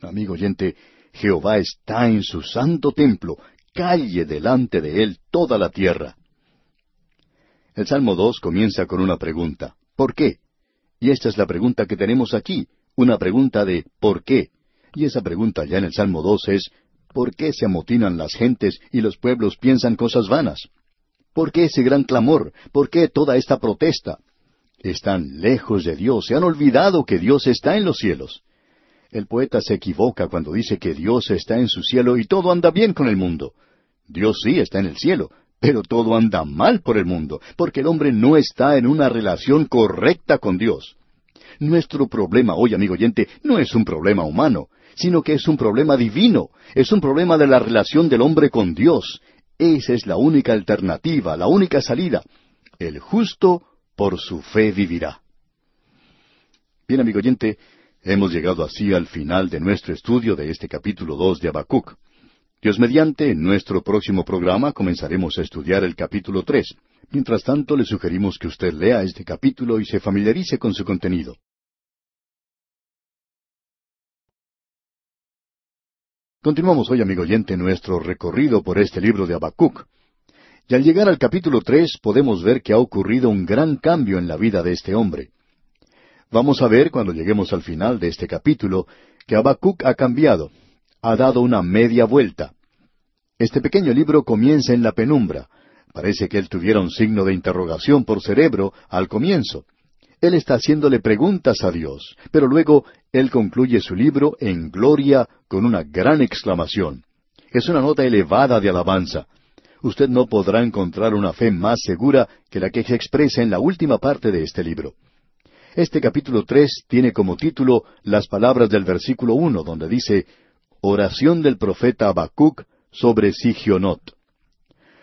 Amigo oyente, Jehová está en su santo templo, calle delante de él toda la tierra. El Salmo 2 comienza con una pregunta. ¿Por qué? Y esta es la pregunta que tenemos aquí, una pregunta de ¿por qué? Y esa pregunta ya en el Salmo 2 es ¿por qué se amotinan las gentes y los pueblos piensan cosas vanas? ¿Por qué ese gran clamor? ¿Por qué toda esta protesta? Están lejos de Dios, se han olvidado que Dios está en los cielos. El poeta se equivoca cuando dice que Dios está en su cielo y todo anda bien con el mundo. Dios sí está en el cielo, pero todo anda mal por el mundo, porque el hombre no está en una relación correcta con Dios. Nuestro problema hoy, amigo oyente, no es un problema humano, sino que es un problema divino, es un problema de la relación del hombre con Dios. Esa es la única alternativa, la única salida. El justo por su fe vivirá. Bien, amigo oyente, hemos llegado así al final de nuestro estudio de este capítulo dos de Habacuc. Dios mediante, en nuestro próximo programa comenzaremos a estudiar el capítulo tres. Mientras tanto, le sugerimos que usted lea este capítulo y se familiarice con su contenido. Continuamos hoy, amigo oyente, nuestro recorrido por este libro de Habacuc. Y al llegar al capítulo tres podemos ver que ha ocurrido un gran cambio en la vida de este hombre. Vamos a ver, cuando lleguemos al final de este capítulo, que Habacuc ha cambiado, ha dado una media vuelta. Este pequeño libro comienza en la penumbra. Parece que él tuviera un signo de interrogación por cerebro al comienzo. Él está haciéndole preguntas a Dios, pero luego él concluye su libro en gloria con una gran exclamación. Es una nota elevada de alabanza. Usted no podrá encontrar una fe más segura que la que se expresa en la última parte de este libro. Este capítulo tres tiene como título las palabras del versículo uno, donde dice Oración del profeta Habacuc sobre Sigionot.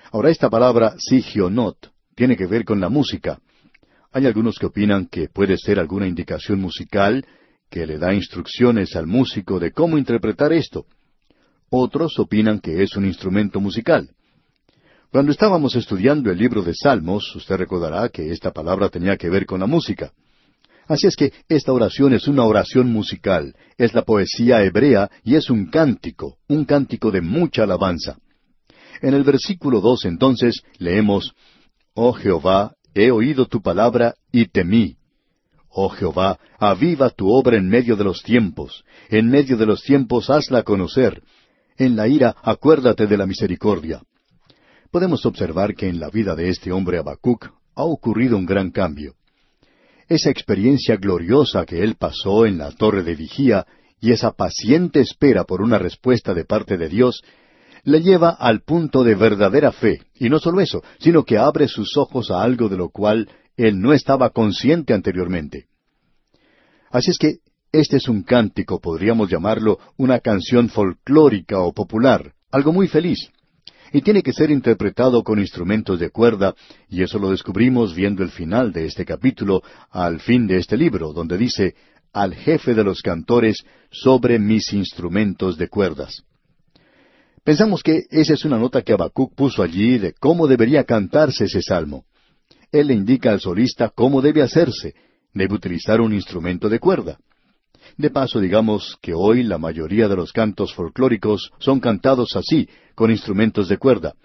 Ahora esta palabra Sigionot tiene que ver con la música. Hay algunos que opinan que puede ser alguna indicación musical que le da instrucciones al músico de cómo interpretar esto. Otros opinan que es un instrumento musical. Cuando estábamos estudiando el libro de Salmos, usted recordará que esta palabra tenía que ver con la música. Así es que esta oración es una oración musical, es la poesía hebrea y es un cántico, un cántico de mucha alabanza. En el versículo dos entonces leemos, Oh Jehová, he oído tu palabra y temí. Oh Jehová, aviva tu obra en medio de los tiempos, en medio de los tiempos hazla conocer. En la ira acuérdate de la misericordia. Podemos observar que en la vida de este hombre Habacuc ha ocurrido un gran cambio. Esa experiencia gloriosa que él pasó en la torre de vigía y esa paciente espera por una respuesta de parte de Dios le lleva al punto de verdadera fe, y no solo eso, sino que abre sus ojos a algo de lo cual él no estaba consciente anteriormente. Así es que este es un cántico, podríamos llamarlo una canción folclórica o popular, algo muy feliz. Y tiene que ser interpretado con instrumentos de cuerda, y eso lo descubrimos viendo el final de este capítulo, al fin de este libro, donde dice, al jefe de los cantores sobre mis instrumentos de cuerdas. Pensamos que esa es una nota que Habacuc puso allí de cómo debería cantarse ese salmo. Él le indica al solista cómo debe hacerse. Debe utilizar un instrumento de cuerda. De paso, digamos que hoy la mayoría de los cantos folclóricos son cantados así, con instrumentos de cuerda.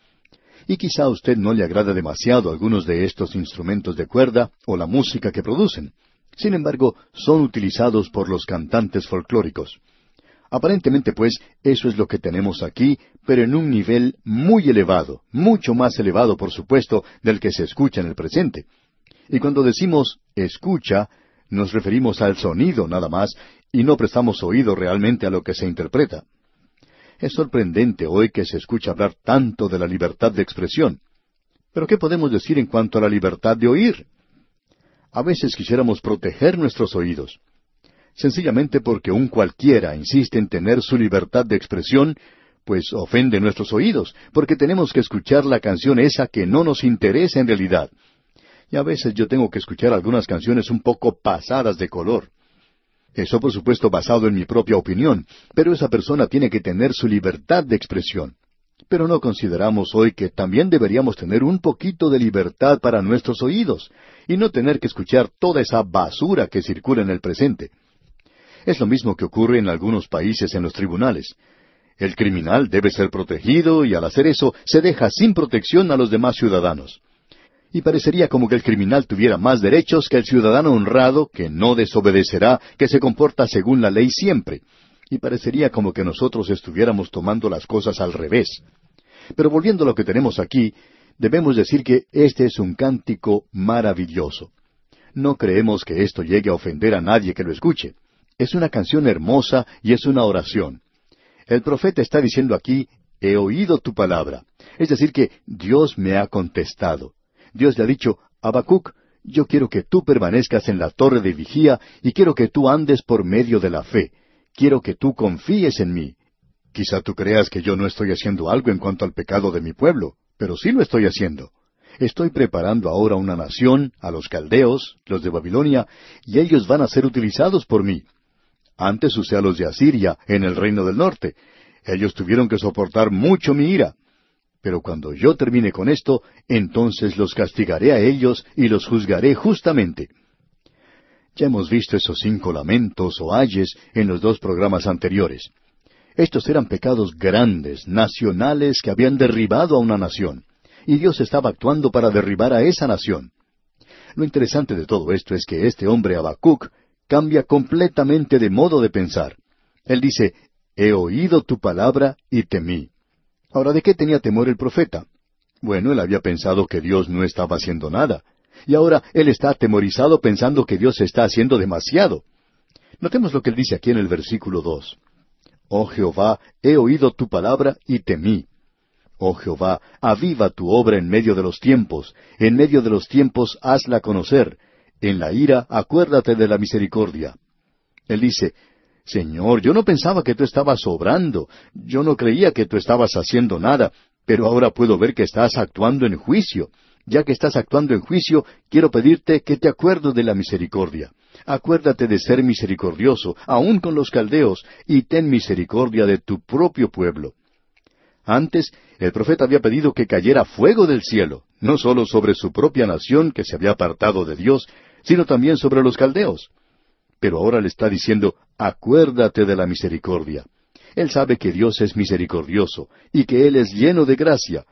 Y quizá a usted no le agrada demasiado algunos de estos instrumentos de cuerda o la música que producen. Sin embargo, son utilizados por los cantantes folclóricos. Aparentemente, pues, eso es lo que tenemos aquí, pero en un nivel muy elevado, mucho más elevado, por supuesto, del que se escucha en el presente. Y cuando decimos escucha, nos referimos al sonido nada más, y no prestamos oído realmente a lo que se interpreta. Es sorprendente hoy que se escucha hablar tanto de la libertad de expresión. Pero ¿qué podemos decir en cuanto a la libertad de oír? A veces quisiéramos proteger nuestros oídos sencillamente porque un cualquiera insiste en tener su libertad de expresión, pues ofende nuestros oídos, porque tenemos que escuchar la canción esa que no nos interesa en realidad. Y a veces yo tengo que escuchar algunas canciones un poco pasadas de color. Eso por supuesto basado en mi propia opinión, pero esa persona tiene que tener su libertad de expresión. Pero no consideramos hoy que también deberíamos tener un poquito de libertad para nuestros oídos, y no tener que escuchar toda esa basura que circula en el presente. Es lo mismo que ocurre en algunos países en los tribunales. El criminal debe ser protegido y al hacer eso se deja sin protección a los demás ciudadanos. Y parecería como que el criminal tuviera más derechos que el ciudadano honrado que no desobedecerá, que se comporta según la ley siempre. Y parecería como que nosotros estuviéramos tomando las cosas al revés. Pero volviendo a lo que tenemos aquí, debemos decir que este es un cántico maravilloso. No creemos que esto llegue a ofender a nadie que lo escuche. Es una canción hermosa y es una oración. El profeta está diciendo aquí, he oído tu palabra. Es decir, que Dios me ha contestado. Dios le ha dicho, Habacuc, yo quiero que tú permanezcas en la torre de vigía y quiero que tú andes por medio de la fe. Quiero que tú confíes en mí. Quizá tú creas que yo no estoy haciendo algo en cuanto al pecado de mi pueblo, pero sí lo estoy haciendo. Estoy preparando ahora una nación, a los caldeos, los de Babilonia, y ellos van a ser utilizados por mí. Antes usé a los de Asiria en el reino del norte. Ellos tuvieron que soportar mucho mi ira. Pero cuando yo termine con esto, entonces los castigaré a ellos y los juzgaré justamente. Ya hemos visto esos cinco lamentos o ayes en los dos programas anteriores. Estos eran pecados grandes, nacionales, que habían derribado a una nación. Y Dios estaba actuando para derribar a esa nación. Lo interesante de todo esto es que este hombre Habacuc cambia completamente de modo de pensar. Él dice, He oído tu palabra y temí. Ahora, ¿de qué tenía temor el profeta? Bueno, él había pensado que Dios no estaba haciendo nada. Y ahora él está atemorizado pensando que Dios está haciendo demasiado. Notemos lo que él dice aquí en el versículo dos. Oh Jehová, he oído tu palabra y temí. Oh Jehová, aviva tu obra en medio de los tiempos, en medio de los tiempos hazla conocer, en la ira acuérdate de la misericordia. Él dice, Señor, yo no pensaba que tú estabas obrando, yo no creía que tú estabas haciendo nada, pero ahora puedo ver que estás actuando en juicio. Ya que estás actuando en juicio, quiero pedirte que te acuerdes de la misericordia. Acuérdate de ser misericordioso, aun con los caldeos, y ten misericordia de tu propio pueblo. Antes, el profeta había pedido que cayera fuego del cielo, no sólo sobre su propia nación que se había apartado de Dios, sino también sobre los caldeos. Pero ahora le está diciendo, acuérdate de la misericordia. Él sabe que Dios es misericordioso y que Él es lleno de gracia.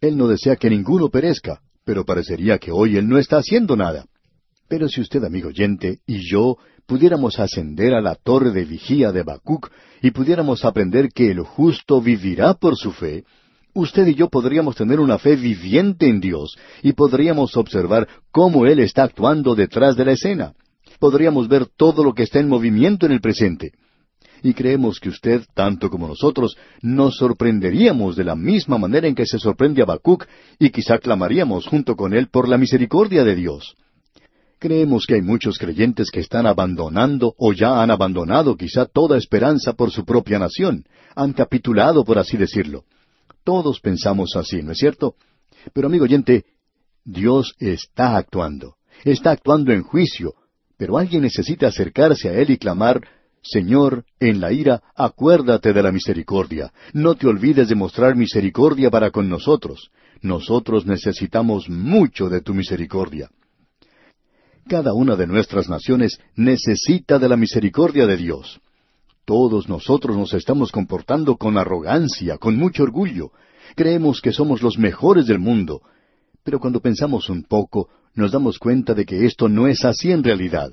Él no desea que ninguno perezca, pero parecería que hoy Él no está haciendo nada. Pero si usted, amigo oyente, y yo pudiéramos ascender a la torre de vigía de Bacuc y pudiéramos aprender que el justo vivirá por su fe, usted y yo podríamos tener una fe viviente en Dios y podríamos observar cómo Él está actuando detrás de la escena. Podríamos ver todo lo que está en movimiento en el presente. Y creemos que usted, tanto como nosotros, nos sorprenderíamos de la misma manera en que se sorprende a Bacuc y quizá clamaríamos junto con él por la misericordia de Dios. Creemos que hay muchos creyentes que están abandonando o ya han abandonado quizá toda esperanza por su propia nación, han capitulado, por así decirlo. Todos pensamos así, ¿no es cierto? Pero amigo oyente, Dios está actuando, está actuando en juicio, pero alguien necesita acercarse a Él y clamar, Señor, en la ira, acuérdate de la misericordia. No te olvides de mostrar misericordia para con nosotros. Nosotros necesitamos mucho de tu misericordia. Cada una de nuestras naciones necesita de la misericordia de Dios. Todos nosotros nos estamos comportando con arrogancia, con mucho orgullo. Creemos que somos los mejores del mundo. Pero cuando pensamos un poco, nos damos cuenta de que esto no es así en realidad.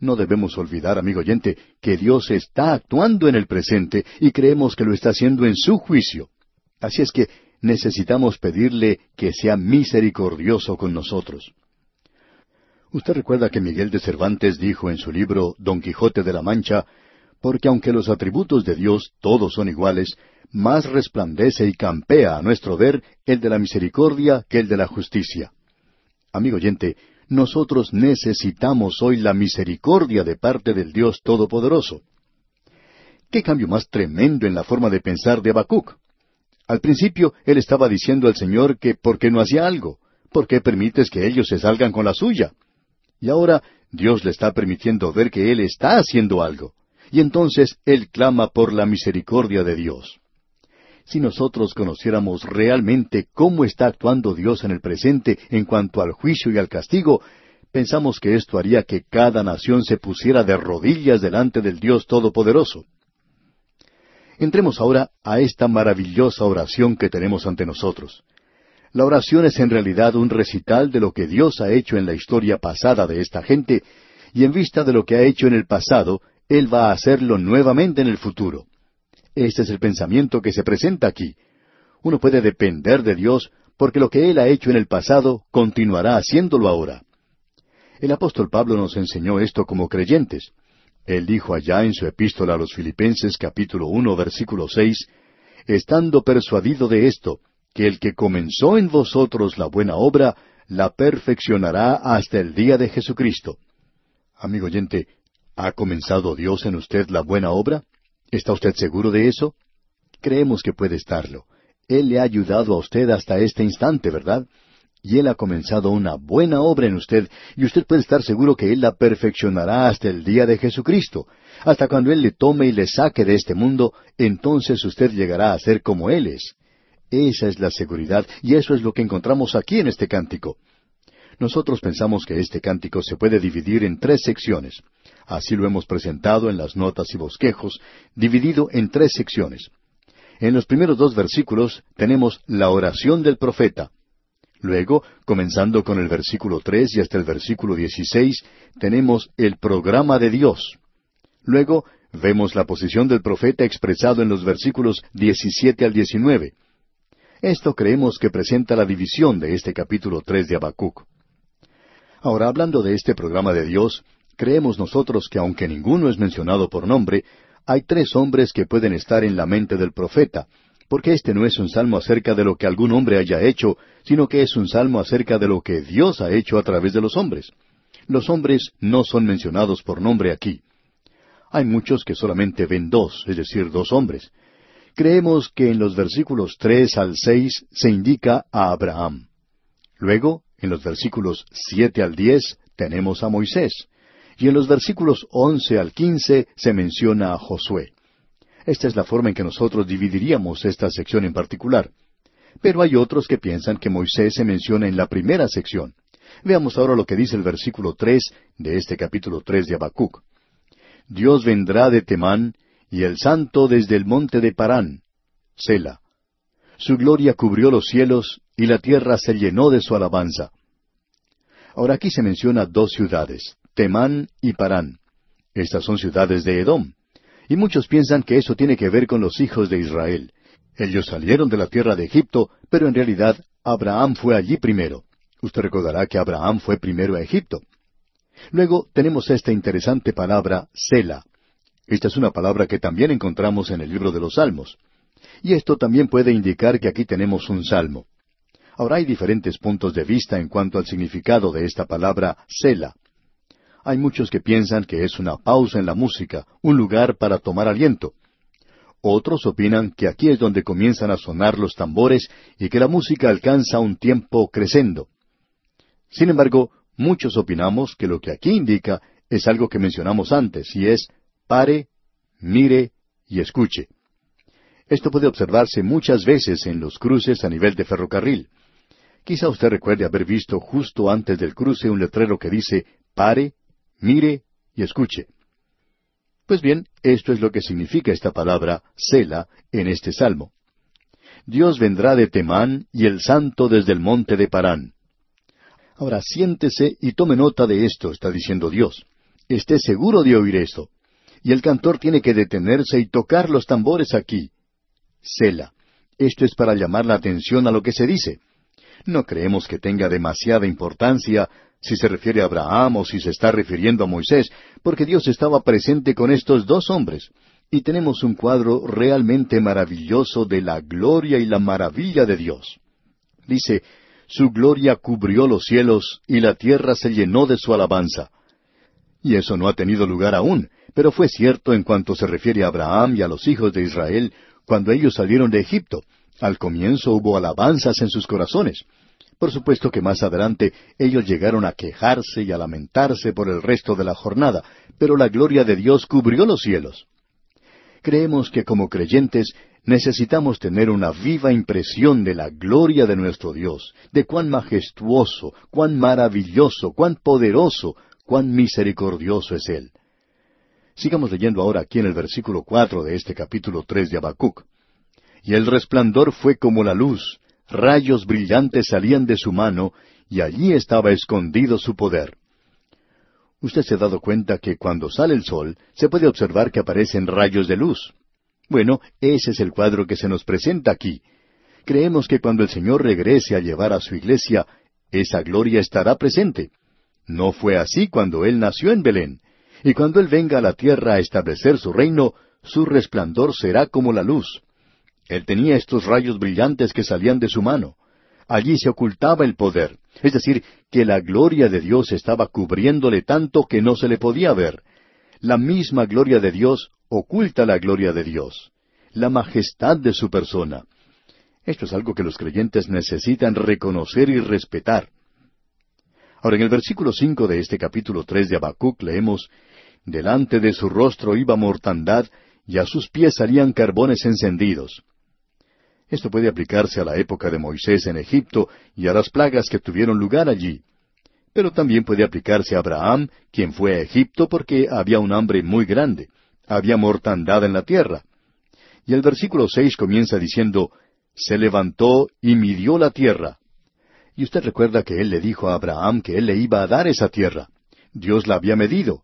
No debemos olvidar, amigo oyente, que Dios está actuando en el presente y creemos que lo está haciendo en su juicio. Así es que necesitamos pedirle que sea misericordioso con nosotros. Usted recuerda que Miguel de Cervantes dijo en su libro Don Quijote de la Mancha, porque aunque los atributos de Dios todos son iguales, más resplandece y campea a nuestro ver el de la misericordia que el de la justicia. Amigo oyente, nosotros necesitamos hoy la misericordia de parte del Dios Todopoderoso. ¿Qué cambio más tremendo en la forma de pensar de Habacuc? Al principio él estaba diciendo al Señor que por qué no hacía algo, por qué permites que ellos se salgan con la suya. Y ahora Dios le está permitiendo ver que Él está haciendo algo. Y entonces Él clama por la misericordia de Dios. Si nosotros conociéramos realmente cómo está actuando Dios en el presente en cuanto al juicio y al castigo, pensamos que esto haría que cada nación se pusiera de rodillas delante del Dios Todopoderoso. Entremos ahora a esta maravillosa oración que tenemos ante nosotros. La oración es en realidad un recital de lo que Dios ha hecho en la historia pasada de esta gente, y en vista de lo que ha hecho en el pasado, Él va a hacerlo nuevamente en el futuro. Este es el pensamiento que se presenta aquí. Uno puede depender de Dios porque lo que Él ha hecho en el pasado continuará haciéndolo ahora. El apóstol Pablo nos enseñó esto como creyentes. Él dijo allá en su epístola a los Filipenses capítulo uno versículo seis, estando persuadido de esto, que el que comenzó en vosotros la buena obra, la perfeccionará hasta el día de Jesucristo. Amigo oyente, ¿ha comenzado Dios en usted la buena obra? ¿Está usted seguro de eso? Creemos que puede estarlo. Él le ha ayudado a usted hasta este instante, ¿verdad? Y Él ha comenzado una buena obra en usted, y usted puede estar seguro que Él la perfeccionará hasta el día de Jesucristo. Hasta cuando Él le tome y le saque de este mundo, entonces usted llegará a ser como Él es. Esa es la seguridad, y eso es lo que encontramos aquí en este cántico. Nosotros pensamos que este cántico se puede dividir en tres secciones. Así lo hemos presentado en las notas y bosquejos, dividido en tres secciones. En los primeros dos versículos tenemos la oración del profeta. Luego, comenzando con el versículo tres y hasta el versículo dieciséis, tenemos el programa de Dios. Luego, vemos la posición del profeta expresado en los versículos diecisiete al diecinueve. Esto creemos que presenta la división de este capítulo tres de Habacuc. Ahora, hablando de este programa de Dios, creemos nosotros que aunque ninguno es mencionado por nombre, hay tres hombres que pueden estar en la mente del profeta, porque este no es un salmo acerca de lo que algún hombre haya hecho, sino que es un salmo acerca de lo que Dios ha hecho a través de los hombres. Los hombres no son mencionados por nombre aquí. Hay muchos que solamente ven dos, es decir, dos hombres. Creemos que en los versículos tres al seis se indica a Abraham. Luego, en los versículos siete al diez, tenemos a Moisés. Y en los versículos once al quince se menciona a Josué. Esta es la forma en que nosotros dividiríamos esta sección en particular. Pero hay otros que piensan que Moisés se menciona en la primera sección. Veamos ahora lo que dice el versículo tres de este capítulo tres de Habacuc. Dios vendrá de Temán, y el santo desde el monte de Parán. Sela. Su gloria cubrió los cielos, y la tierra se llenó de su alabanza. Ahora aquí se menciona dos ciudades, Temán y Parán. Estas son ciudades de Edom. Y muchos piensan que eso tiene que ver con los hijos de Israel. Ellos salieron de la tierra de Egipto, pero en realidad Abraham fue allí primero. Usted recordará que Abraham fue primero a Egipto. Luego tenemos esta interesante palabra, Sela. Esta es una palabra que también encontramos en el libro de los Salmos. Y esto también puede indicar que aquí tenemos un salmo. Ahora hay diferentes puntos de vista en cuanto al significado de esta palabra Sela. Hay muchos que piensan que es una pausa en la música, un lugar para tomar aliento. Otros opinan que aquí es donde comienzan a sonar los tambores y que la música alcanza un tiempo crescendo. Sin embargo, muchos opinamos que lo que aquí indica es algo que mencionamos antes, y es pare, mire y escuche. Esto puede observarse muchas veces en los cruces a nivel de ferrocarril. Quizá usted recuerde haber visto justo antes del cruce un letrero que dice pare, mire y escuche. Pues bien, esto es lo que significa esta palabra Sela en este salmo. Dios vendrá de Temán y el santo desde el monte de Parán. Ahora siéntese y tome nota de esto, está diciendo Dios. Esté seguro de oír esto. Y el cantor tiene que detenerse y tocar los tambores aquí. Sela. Esto es para llamar la atención a lo que se dice. No creemos que tenga demasiada importancia si se refiere a Abraham o si se está refiriendo a Moisés, porque Dios estaba presente con estos dos hombres. Y tenemos un cuadro realmente maravilloso de la gloria y la maravilla de Dios. Dice, su gloria cubrió los cielos y la tierra se llenó de su alabanza. Y eso no ha tenido lugar aún, pero fue cierto en cuanto se refiere a Abraham y a los hijos de Israel cuando ellos salieron de Egipto. Al comienzo hubo alabanzas en sus corazones. Por supuesto que más adelante ellos llegaron a quejarse y a lamentarse por el resto de la jornada, pero la gloria de Dios cubrió los cielos. Creemos que como creyentes necesitamos tener una viva impresión de la gloria de nuestro Dios, de cuán majestuoso, cuán maravilloso, cuán poderoso, cuán misericordioso es Él. Sigamos leyendo ahora aquí en el versículo cuatro de este capítulo tres de Habacuc. Y el resplandor fue como la luz, rayos brillantes salían de su mano, y allí estaba escondido su poder. Usted se ha dado cuenta que cuando sale el sol se puede observar que aparecen rayos de luz. Bueno, ese es el cuadro que se nos presenta aquí. Creemos que cuando el Señor regrese a llevar a su iglesia, esa gloria estará presente. No fue así cuando Él nació en Belén. Y cuando Él venga a la tierra a establecer su reino, su resplandor será como la luz. Él tenía estos rayos brillantes que salían de su mano. Allí se ocultaba el poder, es decir, que la gloria de Dios estaba cubriéndole tanto que no se le podía ver. La misma gloria de Dios oculta la gloria de Dios, la majestad de su persona. Esto es algo que los creyentes necesitan reconocer y respetar. Ahora, en el versículo cinco de este capítulo tres de Habacuc leemos Delante de su rostro iba mortandad, y a sus pies salían carbones encendidos. Esto puede aplicarse a la época de Moisés en Egipto y a las plagas que tuvieron lugar allí. Pero también puede aplicarse a Abraham, quien fue a Egipto porque había un hambre muy grande, había mortandad en la tierra. Y el versículo seis comienza diciendo, Se levantó y midió la tierra. Y usted recuerda que él le dijo a Abraham que él le iba a dar esa tierra. Dios la había medido.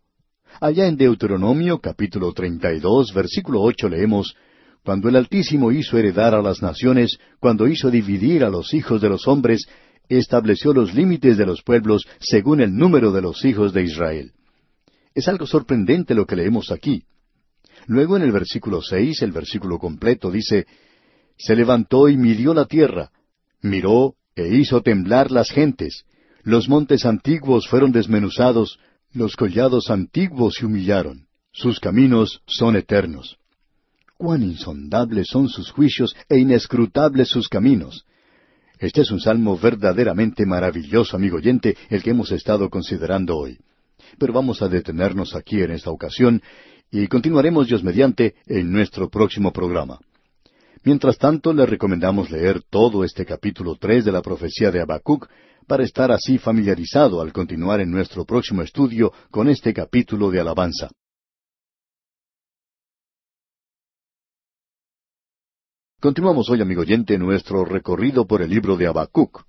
Allá en Deuteronomio capítulo treinta y dos, versículo ocho leemos, cuando el Altísimo hizo heredar a las naciones, cuando hizo dividir a los hijos de los hombres, estableció los límites de los pueblos según el número de los hijos de Israel. Es algo sorprendente lo que leemos aquí. Luego en el versículo seis, el versículo completo dice, Se levantó y midió la tierra, miró e hizo temblar las gentes. Los montes antiguos fueron desmenuzados, los collados antiguos se humillaron. Sus caminos son eternos. Cuán insondables son sus juicios e inescrutables sus caminos. Este es un salmo verdaderamente maravilloso, amigo oyente, el que hemos estado considerando hoy. Pero vamos a detenernos aquí en esta ocasión y continuaremos Dios mediante en nuestro próximo programa. Mientras tanto, le recomendamos leer todo este capítulo tres de la profecía de Habacuc para estar así familiarizado al continuar en nuestro próximo estudio con este capítulo de alabanza. Continuamos hoy, amigo oyente, nuestro recorrido por el libro de Habacuc.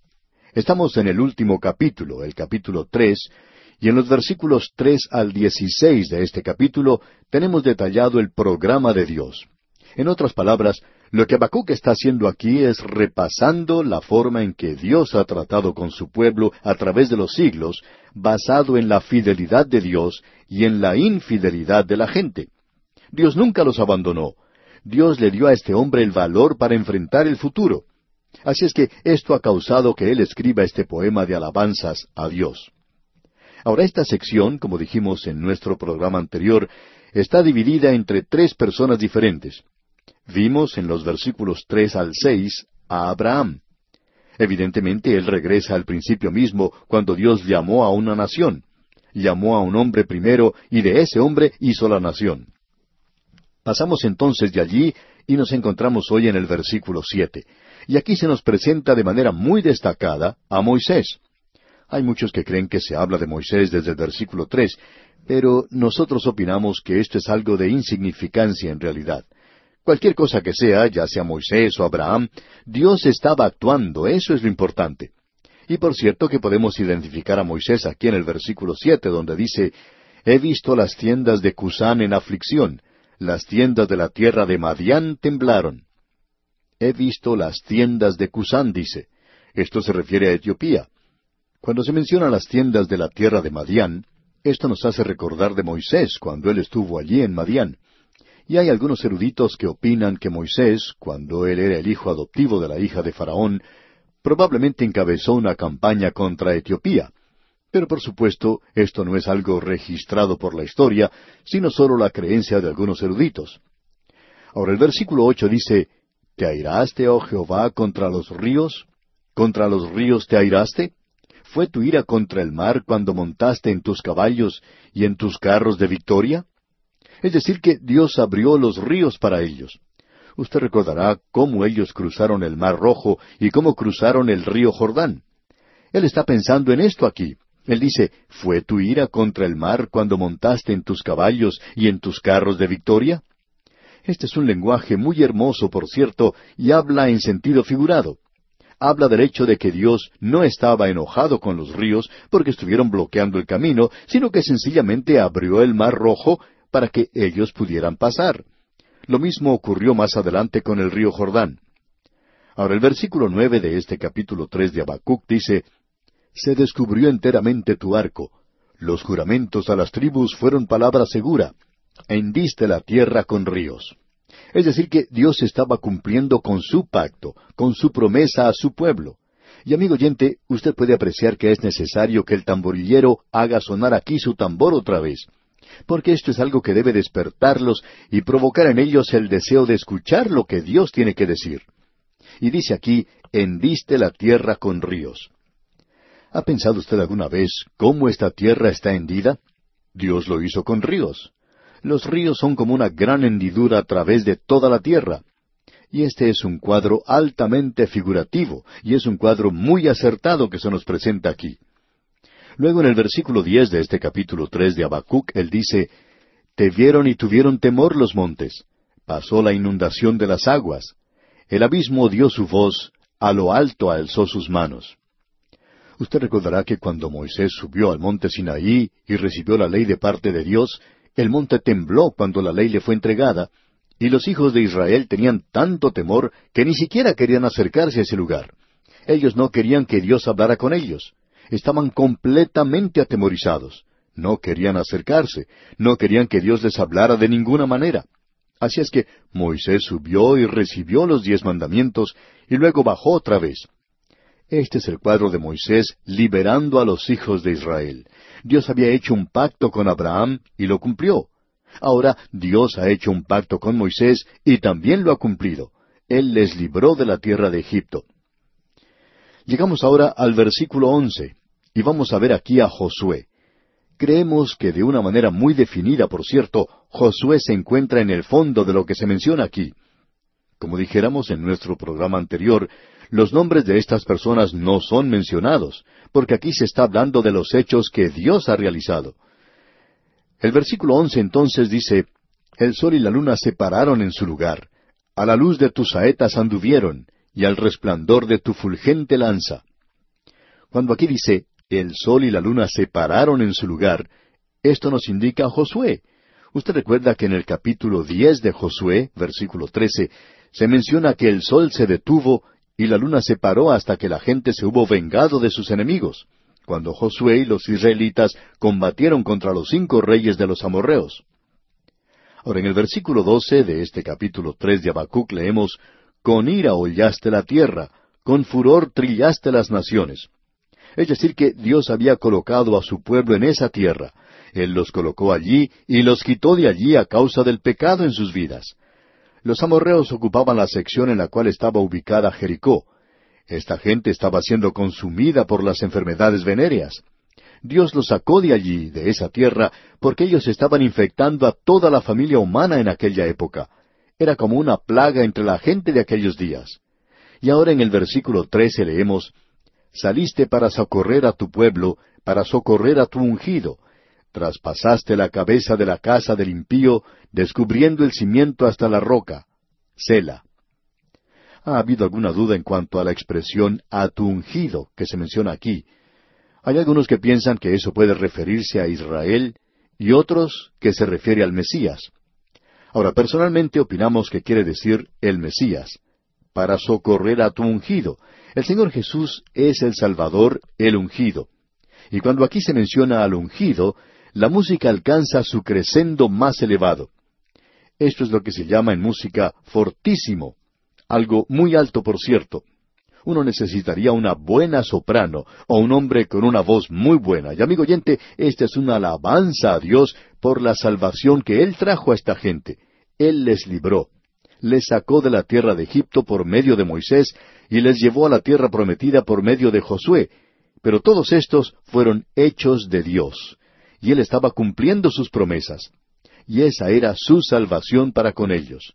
Estamos en el último capítulo, el capítulo tres, y en los versículos tres al dieciséis de este capítulo tenemos detallado el programa de Dios. En otras palabras, lo que Habacuc está haciendo aquí es repasando la forma en que Dios ha tratado con su pueblo a través de los siglos, basado en la fidelidad de Dios y en la infidelidad de la gente. Dios nunca los abandonó. Dios le dio a este hombre el valor para enfrentar el futuro. Así es que esto ha causado que él escriba este poema de alabanzas a Dios. Ahora esta sección, como dijimos en nuestro programa anterior, está dividida entre tres personas diferentes. Vimos en los versículos tres al seis a Abraham. Evidentemente él regresa al principio mismo cuando Dios llamó a una nación. Llamó a un hombre primero y de ese hombre hizo la nación. Pasamos entonces de allí y nos encontramos hoy en el versículo siete. Y aquí se nos presenta de manera muy destacada a Moisés. Hay muchos que creen que se habla de Moisés desde el versículo tres, pero nosotros opinamos que esto es algo de insignificancia en realidad. Cualquier cosa que sea, ya sea Moisés o Abraham, Dios estaba actuando, eso es lo importante. Y por cierto que podemos identificar a Moisés aquí en el versículo siete, donde dice, He visto las tiendas de Cusán en aflicción, las tiendas de la tierra de Madián temblaron. He visto las tiendas de Cusán, dice. Esto se refiere a Etiopía. Cuando se mencionan las tiendas de la tierra de Madián, esto nos hace recordar de Moisés cuando él estuvo allí en Madián. Y hay algunos eruditos que opinan que Moisés, cuando él era el hijo adoptivo de la hija de Faraón, probablemente encabezó una campaña contra Etiopía. Pero por supuesto, esto no es algo registrado por la historia, sino solo la creencia de algunos eruditos. Ahora el versículo ocho dice, ¿Te airaste, oh Jehová, contra los ríos? ¿Contra los ríos te airaste? ¿Fue tu ira contra el mar cuando montaste en tus caballos y en tus carros de victoria? Es decir, que Dios abrió los ríos para ellos. Usted recordará cómo ellos cruzaron el Mar Rojo y cómo cruzaron el río Jordán. Él está pensando en esto aquí. Él dice, ¿fue tu ira contra el mar cuando montaste en tus caballos y en tus carros de victoria? Este es un lenguaje muy hermoso, por cierto, y habla en sentido figurado habla del hecho de que Dios no estaba enojado con los ríos porque estuvieron bloqueando el camino, sino que sencillamente abrió el mar rojo para que ellos pudieran pasar. Lo mismo ocurrió más adelante con el río Jordán. Ahora el versículo nueve de este capítulo tres de Habacuc dice Se descubrió enteramente tu arco. Los juramentos a las tribus fueron palabra segura. Hendiste la tierra con ríos. Es decir, que Dios estaba cumpliendo con su pacto, con su promesa a su pueblo. Y amigo oyente, usted puede apreciar que es necesario que el tamborillero haga sonar aquí su tambor otra vez, porque esto es algo que debe despertarlos y provocar en ellos el deseo de escuchar lo que Dios tiene que decir. Y dice aquí, hendiste la tierra con ríos. ¿Ha pensado usted alguna vez cómo esta tierra está hendida? Dios lo hizo con ríos. Los ríos son como una gran hendidura a través de toda la tierra. Y este es un cuadro altamente figurativo, y es un cuadro muy acertado que se nos presenta aquí. Luego en el versículo diez de este capítulo tres de Habacuc, él dice, Te vieron y tuvieron temor los montes. Pasó la inundación de las aguas. El abismo dio su voz, a lo alto alzó sus manos. Usted recordará que cuando Moisés subió al monte Sinaí y recibió la ley de parte de Dios, el monte tembló cuando la ley le fue entregada, y los hijos de Israel tenían tanto temor que ni siquiera querían acercarse a ese lugar. Ellos no querían que Dios hablara con ellos. Estaban completamente atemorizados. No querían acercarse. No querían que Dios les hablara de ninguna manera. Así es que Moisés subió y recibió los diez mandamientos y luego bajó otra vez. Este es el cuadro de Moisés liberando a los hijos de Israel. Dios había hecho un pacto con Abraham y lo cumplió. Ahora Dios ha hecho un pacto con Moisés y también lo ha cumplido. Él les libró de la tierra de Egipto. Llegamos ahora al versículo once y vamos a ver aquí a Josué. Creemos que de una manera muy definida, por cierto, Josué se encuentra en el fondo de lo que se menciona aquí. Como dijéramos en nuestro programa anterior, los nombres de estas personas no son mencionados, porque aquí se está hablando de los hechos que Dios ha realizado. El versículo once entonces dice, El sol y la luna se pararon en su lugar, a la luz de tus saetas anduvieron, y al resplandor de tu fulgente lanza. Cuando aquí dice, el sol y la luna se pararon en su lugar, esto nos indica a Josué. Usted recuerda que en el capítulo diez de Josué, versículo trece, se menciona que el sol se detuvo y la luna se paró hasta que la gente se hubo vengado de sus enemigos, cuando Josué y los israelitas combatieron contra los cinco reyes de los amorreos. Ahora, en el versículo doce de este capítulo tres de Habacuc leemos, Con ira hollaste la tierra, con furor trillaste las naciones. Es decir, que Dios había colocado a su pueblo en esa tierra. Él los colocó allí y los quitó de allí a causa del pecado en sus vidas. Los amorreos ocupaban la sección en la cual estaba ubicada Jericó. Esta gente estaba siendo consumida por las enfermedades venéreas. Dios los sacó de allí, de esa tierra, porque ellos estaban infectando a toda la familia humana en aquella época. Era como una plaga entre la gente de aquellos días. Y ahora en el versículo trece leemos, Saliste para socorrer a tu pueblo, para socorrer a tu ungido, Traspasaste la cabeza de la casa del impío, descubriendo el cimiento hasta la roca. Sela. ¿Ha habido alguna duda en cuanto a la expresión a tu ungido que se menciona aquí? Hay algunos que piensan que eso puede referirse a Israel y otros que se refiere al Mesías. Ahora, personalmente opinamos que quiere decir el Mesías, para socorrer a tu ungido. El Señor Jesús es el Salvador, el ungido. Y cuando aquí se menciona al ungido, la música alcanza su crescendo más elevado. Esto es lo que se llama en música fortísimo, algo muy alto por cierto. Uno necesitaría una buena soprano o un hombre con una voz muy buena. Y amigo oyente, esta es una alabanza a Dios por la salvación que Él trajo a esta gente. Él les libró. Les sacó de la tierra de Egipto por medio de Moisés y les llevó a la tierra prometida por medio de Josué. Pero todos estos fueron hechos de Dios y Él estaba cumpliendo sus promesas. Y esa era su salvación para con ellos.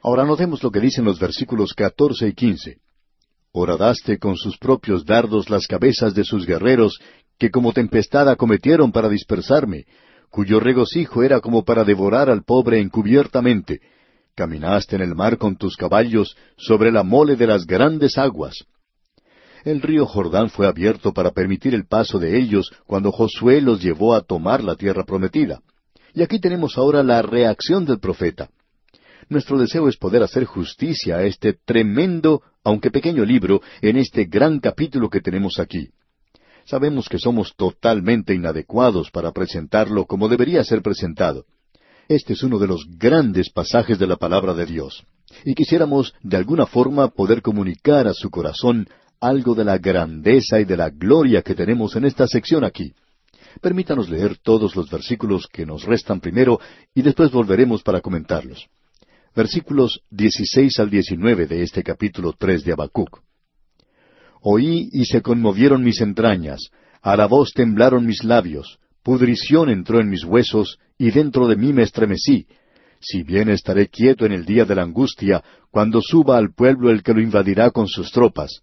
Ahora notemos lo que dicen los versículos catorce y quince. Horadaste con sus propios dardos las cabezas de sus guerreros, que como tempestad acometieron para dispersarme, cuyo regocijo era como para devorar al pobre encubiertamente. Caminaste en el mar con tus caballos sobre la mole de las grandes aguas el río Jordán fue abierto para permitir el paso de ellos cuando Josué los llevó a tomar la tierra prometida. Y aquí tenemos ahora la reacción del profeta. Nuestro deseo es poder hacer justicia a este tremendo, aunque pequeño libro, en este gran capítulo que tenemos aquí. Sabemos que somos totalmente inadecuados para presentarlo como debería ser presentado. Este es uno de los grandes pasajes de la palabra de Dios. Y quisiéramos de alguna forma poder comunicar a su corazón algo de la grandeza y de la gloria que tenemos en esta sección aquí. Permítanos leer todos los versículos que nos restan primero y después volveremos para comentarlos. Versículos 16 al 19 de este capítulo 3 de Habacuc. Oí y se conmovieron mis entrañas, a la voz temblaron mis labios, pudrición entró en mis huesos, y dentro de mí me estremecí. Si bien estaré quieto en el día de la angustia, cuando suba al pueblo el que lo invadirá con sus tropas,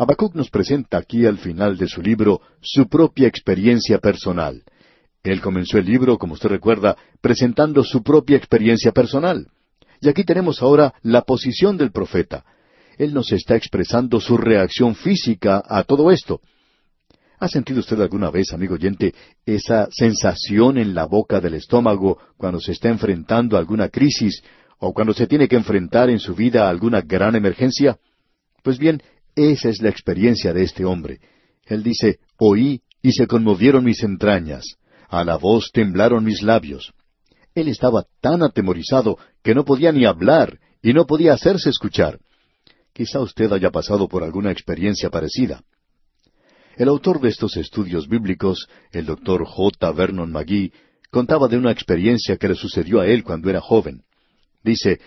Habacuc nos presenta aquí al final de su libro su propia experiencia personal. Él comenzó el libro, como usted recuerda, presentando su propia experiencia personal. Y aquí tenemos ahora la posición del profeta. Él nos está expresando su reacción física a todo esto. ¿Ha sentido usted alguna vez, amigo oyente, esa sensación en la boca del estómago cuando se está enfrentando a alguna crisis o cuando se tiene que enfrentar en su vida a alguna gran emergencia? Pues bien, esa es la experiencia de este hombre. Él dice, oí y se conmovieron mis entrañas, a la voz temblaron mis labios. Él estaba tan atemorizado que no podía ni hablar y no podía hacerse escuchar. Quizá usted haya pasado por alguna experiencia parecida. El autor de estos estudios bíblicos, el doctor J. Vernon McGee, contaba de una experiencia que le sucedió a él cuando era joven. Dice,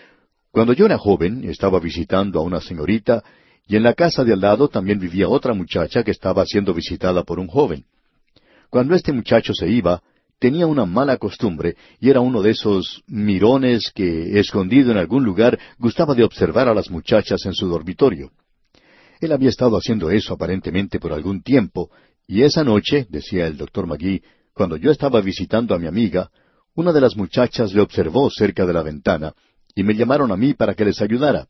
Cuando yo era joven, estaba visitando a una señorita, y en la casa de al lado también vivía otra muchacha que estaba siendo visitada por un joven. Cuando este muchacho se iba, tenía una mala costumbre y era uno de esos mirones que, escondido en algún lugar, gustaba de observar a las muchachas en su dormitorio. Él había estado haciendo eso aparentemente por algún tiempo, y esa noche, decía el doctor Magui, cuando yo estaba visitando a mi amiga, una de las muchachas le observó cerca de la ventana, y me llamaron a mí para que les ayudara.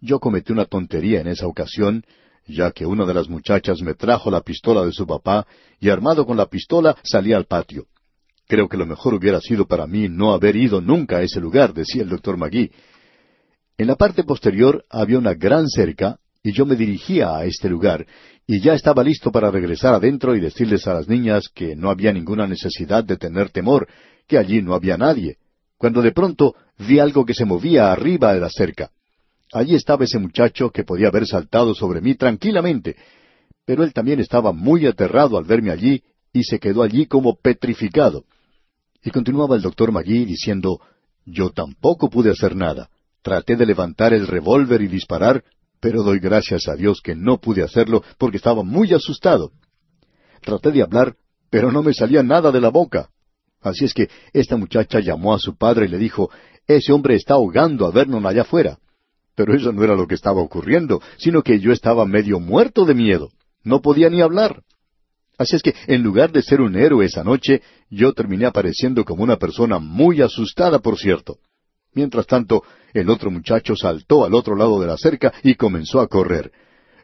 Yo cometí una tontería en esa ocasión, ya que una de las muchachas me trajo la pistola de su papá, y armado con la pistola salí al patio. Creo que lo mejor hubiera sido para mí no haber ido nunca a ese lugar, decía el doctor Magui. En la parte posterior había una gran cerca, y yo me dirigía a este lugar, y ya estaba listo para regresar adentro y decirles a las niñas que no había ninguna necesidad de tener temor, que allí no había nadie, cuando de pronto vi algo que se movía arriba de la cerca. Allí estaba ese muchacho que podía haber saltado sobre mí tranquilamente, pero él también estaba muy aterrado al verme allí y se quedó allí como petrificado. Y continuaba el doctor Magui diciendo, yo tampoco pude hacer nada. Traté de levantar el revólver y disparar, pero doy gracias a Dios que no pude hacerlo porque estaba muy asustado. Traté de hablar, pero no me salía nada de la boca. Así es que esta muchacha llamó a su padre y le dijo, ese hombre está ahogando a Vernon allá afuera. Pero eso no era lo que estaba ocurriendo, sino que yo estaba medio muerto de miedo. No podía ni hablar. Así es que, en lugar de ser un héroe esa noche, yo terminé apareciendo como una persona muy asustada, por cierto. Mientras tanto, el otro muchacho saltó al otro lado de la cerca y comenzó a correr.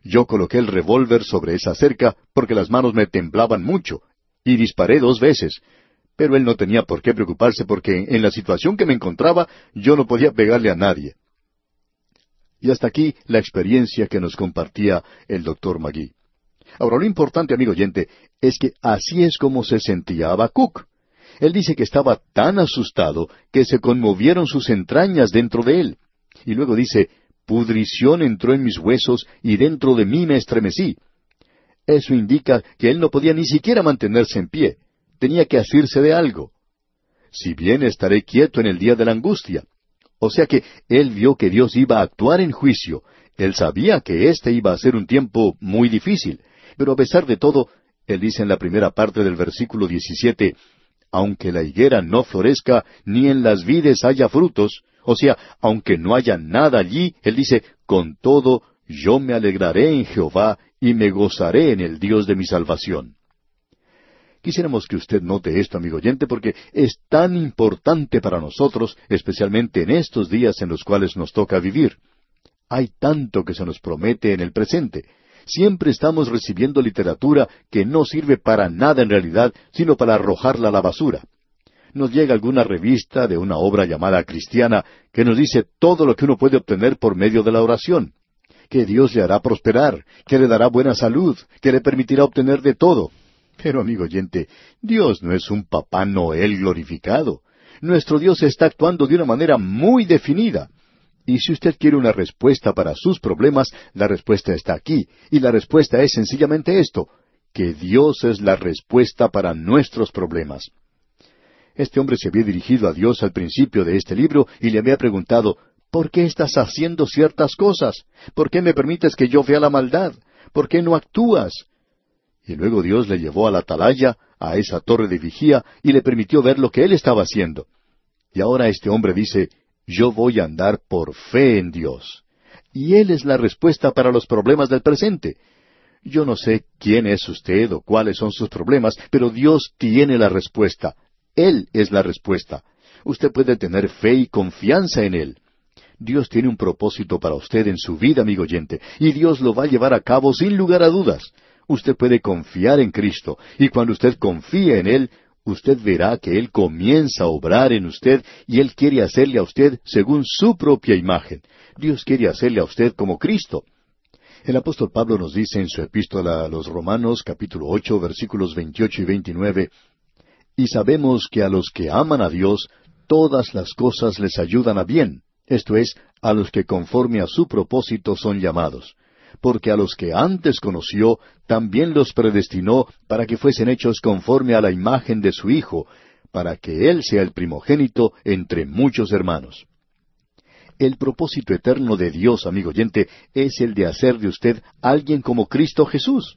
Yo coloqué el revólver sobre esa cerca porque las manos me temblaban mucho, y disparé dos veces. Pero él no tenía por qué preocuparse porque en la situación que me encontraba yo no podía pegarle a nadie. Y hasta aquí la experiencia que nos compartía el doctor Magui. Ahora, lo importante, amigo oyente, es que así es como se sentía Habacuc. Él dice que estaba tan asustado que se conmovieron sus entrañas dentro de él. Y luego dice, pudrición entró en mis huesos y dentro de mí me estremecí. Eso indica que él no podía ni siquiera mantenerse en pie. Tenía que asirse de algo. Si bien estaré quieto en el día de la angustia. O sea que él vio que Dios iba a actuar en juicio. Él sabía que este iba a ser un tiempo muy difícil. Pero a pesar de todo, él dice en la primera parte del versículo 17, aunque la higuera no florezca, ni en las vides haya frutos, o sea, aunque no haya nada allí, él dice, con todo, yo me alegraré en Jehová y me gozaré en el Dios de mi salvación. Quisiéramos que usted note esto, amigo oyente, porque es tan importante para nosotros, especialmente en estos días en los cuales nos toca vivir. Hay tanto que se nos promete en el presente, Siempre estamos recibiendo literatura que no sirve para nada en realidad, sino para arrojarla a la basura. Nos llega alguna revista de una obra llamada cristiana que nos dice todo lo que uno puede obtener por medio de la oración, que Dios le hará prosperar, que le dará buena salud, que le permitirá obtener de todo. Pero, amigo oyente, Dios no es un papá Noel glorificado. Nuestro Dios está actuando de una manera muy definida. Y si usted quiere una respuesta para sus problemas, la respuesta está aquí. Y la respuesta es sencillamente esto, que Dios es la respuesta para nuestros problemas. Este hombre se había dirigido a Dios al principio de este libro y le había preguntado, ¿por qué estás haciendo ciertas cosas? ¿Por qué me permites que yo vea la maldad? ¿Por qué no actúas? Y luego Dios le llevó a la atalaya, a esa torre de vigía, y le permitió ver lo que él estaba haciendo. Y ahora este hombre dice, yo voy a andar por fe en Dios. Y Él es la respuesta para los problemas del presente. Yo no sé quién es usted o cuáles son sus problemas, pero Dios tiene la respuesta. Él es la respuesta. Usted puede tener fe y confianza en Él. Dios tiene un propósito para usted en su vida, amigo oyente, y Dios lo va a llevar a cabo sin lugar a dudas. Usted puede confiar en Cristo, y cuando usted confía en Él, usted verá que Él comienza a obrar en usted y Él quiere hacerle a usted según su propia imagen. Dios quiere hacerle a usted como Cristo. El apóstol Pablo nos dice en su epístola a los Romanos capítulo ocho versículos veintiocho y veintinueve Y sabemos que a los que aman a Dios todas las cosas les ayudan a bien, esto es, a los que conforme a su propósito son llamados. Porque a los que antes conoció, también los predestinó para que fuesen hechos conforme a la imagen de su Hijo, para que Él sea el primogénito entre muchos hermanos. El propósito eterno de Dios, amigo oyente, es el de hacer de usted alguien como Cristo Jesús.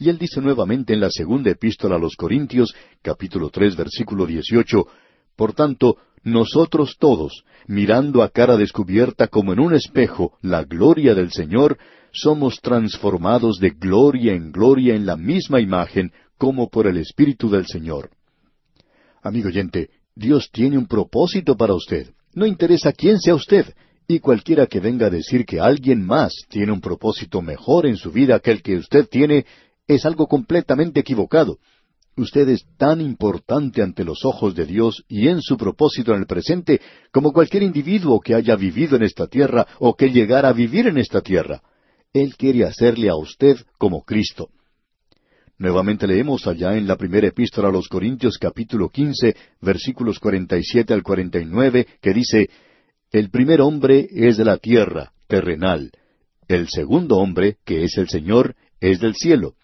Y él dice nuevamente en la segunda epístola a los Corintios, capítulo tres, versículo dieciocho, Por tanto, nosotros todos, mirando a cara descubierta como en un espejo la gloria del Señor, somos transformados de gloria en gloria en la misma imagen, como por el Espíritu del Señor. Amigo oyente, Dios tiene un propósito para usted. No interesa quién sea usted, y cualquiera que venga a decir que alguien más tiene un propósito mejor en su vida que el que usted tiene, es algo completamente equivocado. Usted es tan importante ante los ojos de Dios y en su propósito en el presente como cualquier individuo que haya vivido en esta tierra o que llegara a vivir en esta tierra. Él quiere hacerle a usted como Cristo. Nuevamente leemos allá en la primera epístola a los Corintios capítulo quince versículos cuarenta y siete al cuarenta y nueve que dice El primer hombre es de la tierra, terrenal. El segundo hombre, que es el Señor, es del cielo.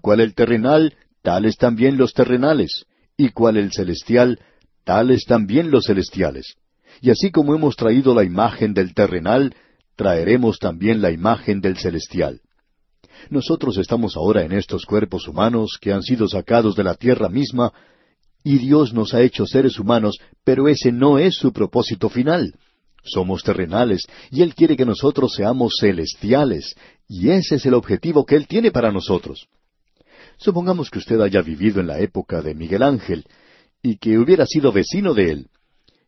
¿Cuál el terrenal? tales también los terrenales, y cual el celestial, tales también los celestiales. Y así como hemos traído la imagen del terrenal, traeremos también la imagen del celestial. Nosotros estamos ahora en estos cuerpos humanos que han sido sacados de la tierra misma, y Dios nos ha hecho seres humanos, pero ese no es su propósito final. Somos terrenales, y Él quiere que nosotros seamos celestiales, y ese es el objetivo que Él tiene para nosotros. Supongamos que usted haya vivido en la época de Miguel Ángel y que hubiera sido vecino de él.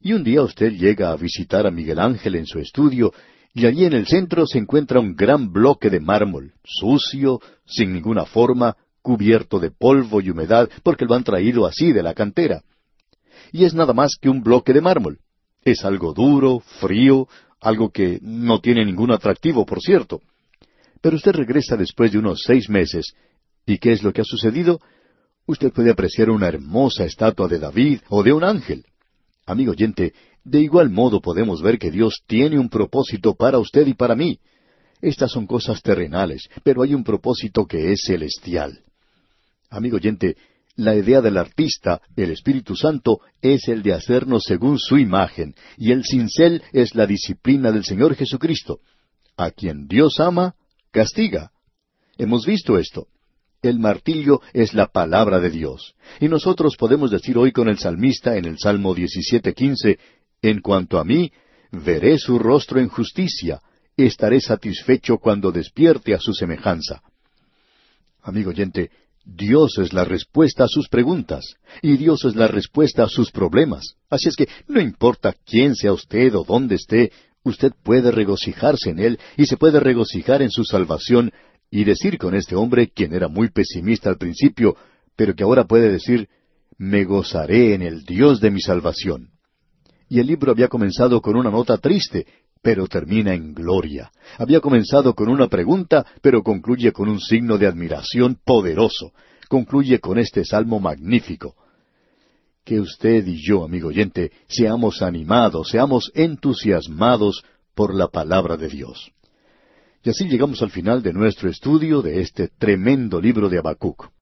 Y un día usted llega a visitar a Miguel Ángel en su estudio y allí en el centro se encuentra un gran bloque de mármol, sucio, sin ninguna forma, cubierto de polvo y humedad, porque lo han traído así de la cantera. Y es nada más que un bloque de mármol. Es algo duro, frío, algo que no tiene ningún atractivo, por cierto. Pero usted regresa después de unos seis meses ¿Y qué es lo que ha sucedido? Usted puede apreciar una hermosa estatua de David o de un ángel. Amigo oyente, de igual modo podemos ver que Dios tiene un propósito para usted y para mí. Estas son cosas terrenales, pero hay un propósito que es celestial. Amigo oyente, la idea del artista, el Espíritu Santo, es el de hacernos según su imagen, y el cincel es la disciplina del Señor Jesucristo. A quien Dios ama, castiga. Hemos visto esto. El martillo es la palabra de Dios. Y nosotros podemos decir hoy con el salmista en el Salmo 17:15, En cuanto a mí, veré su rostro en justicia, estaré satisfecho cuando despierte a su semejanza. Amigo oyente, Dios es la respuesta a sus preguntas, y Dios es la respuesta a sus problemas. Así es que no importa quién sea usted o dónde esté, usted puede regocijarse en Él y se puede regocijar en su salvación y decir con este hombre, quien era muy pesimista al principio, pero que ahora puede decir, me gozaré en el Dios de mi salvación. Y el libro había comenzado con una nota triste, pero termina en gloria. Había comenzado con una pregunta, pero concluye con un signo de admiración poderoso. Concluye con este salmo magnífico. Que usted y yo, amigo oyente, seamos animados, seamos entusiasmados por la palabra de Dios. Y así llegamos al final de nuestro estudio de este tremendo libro de Habacuc.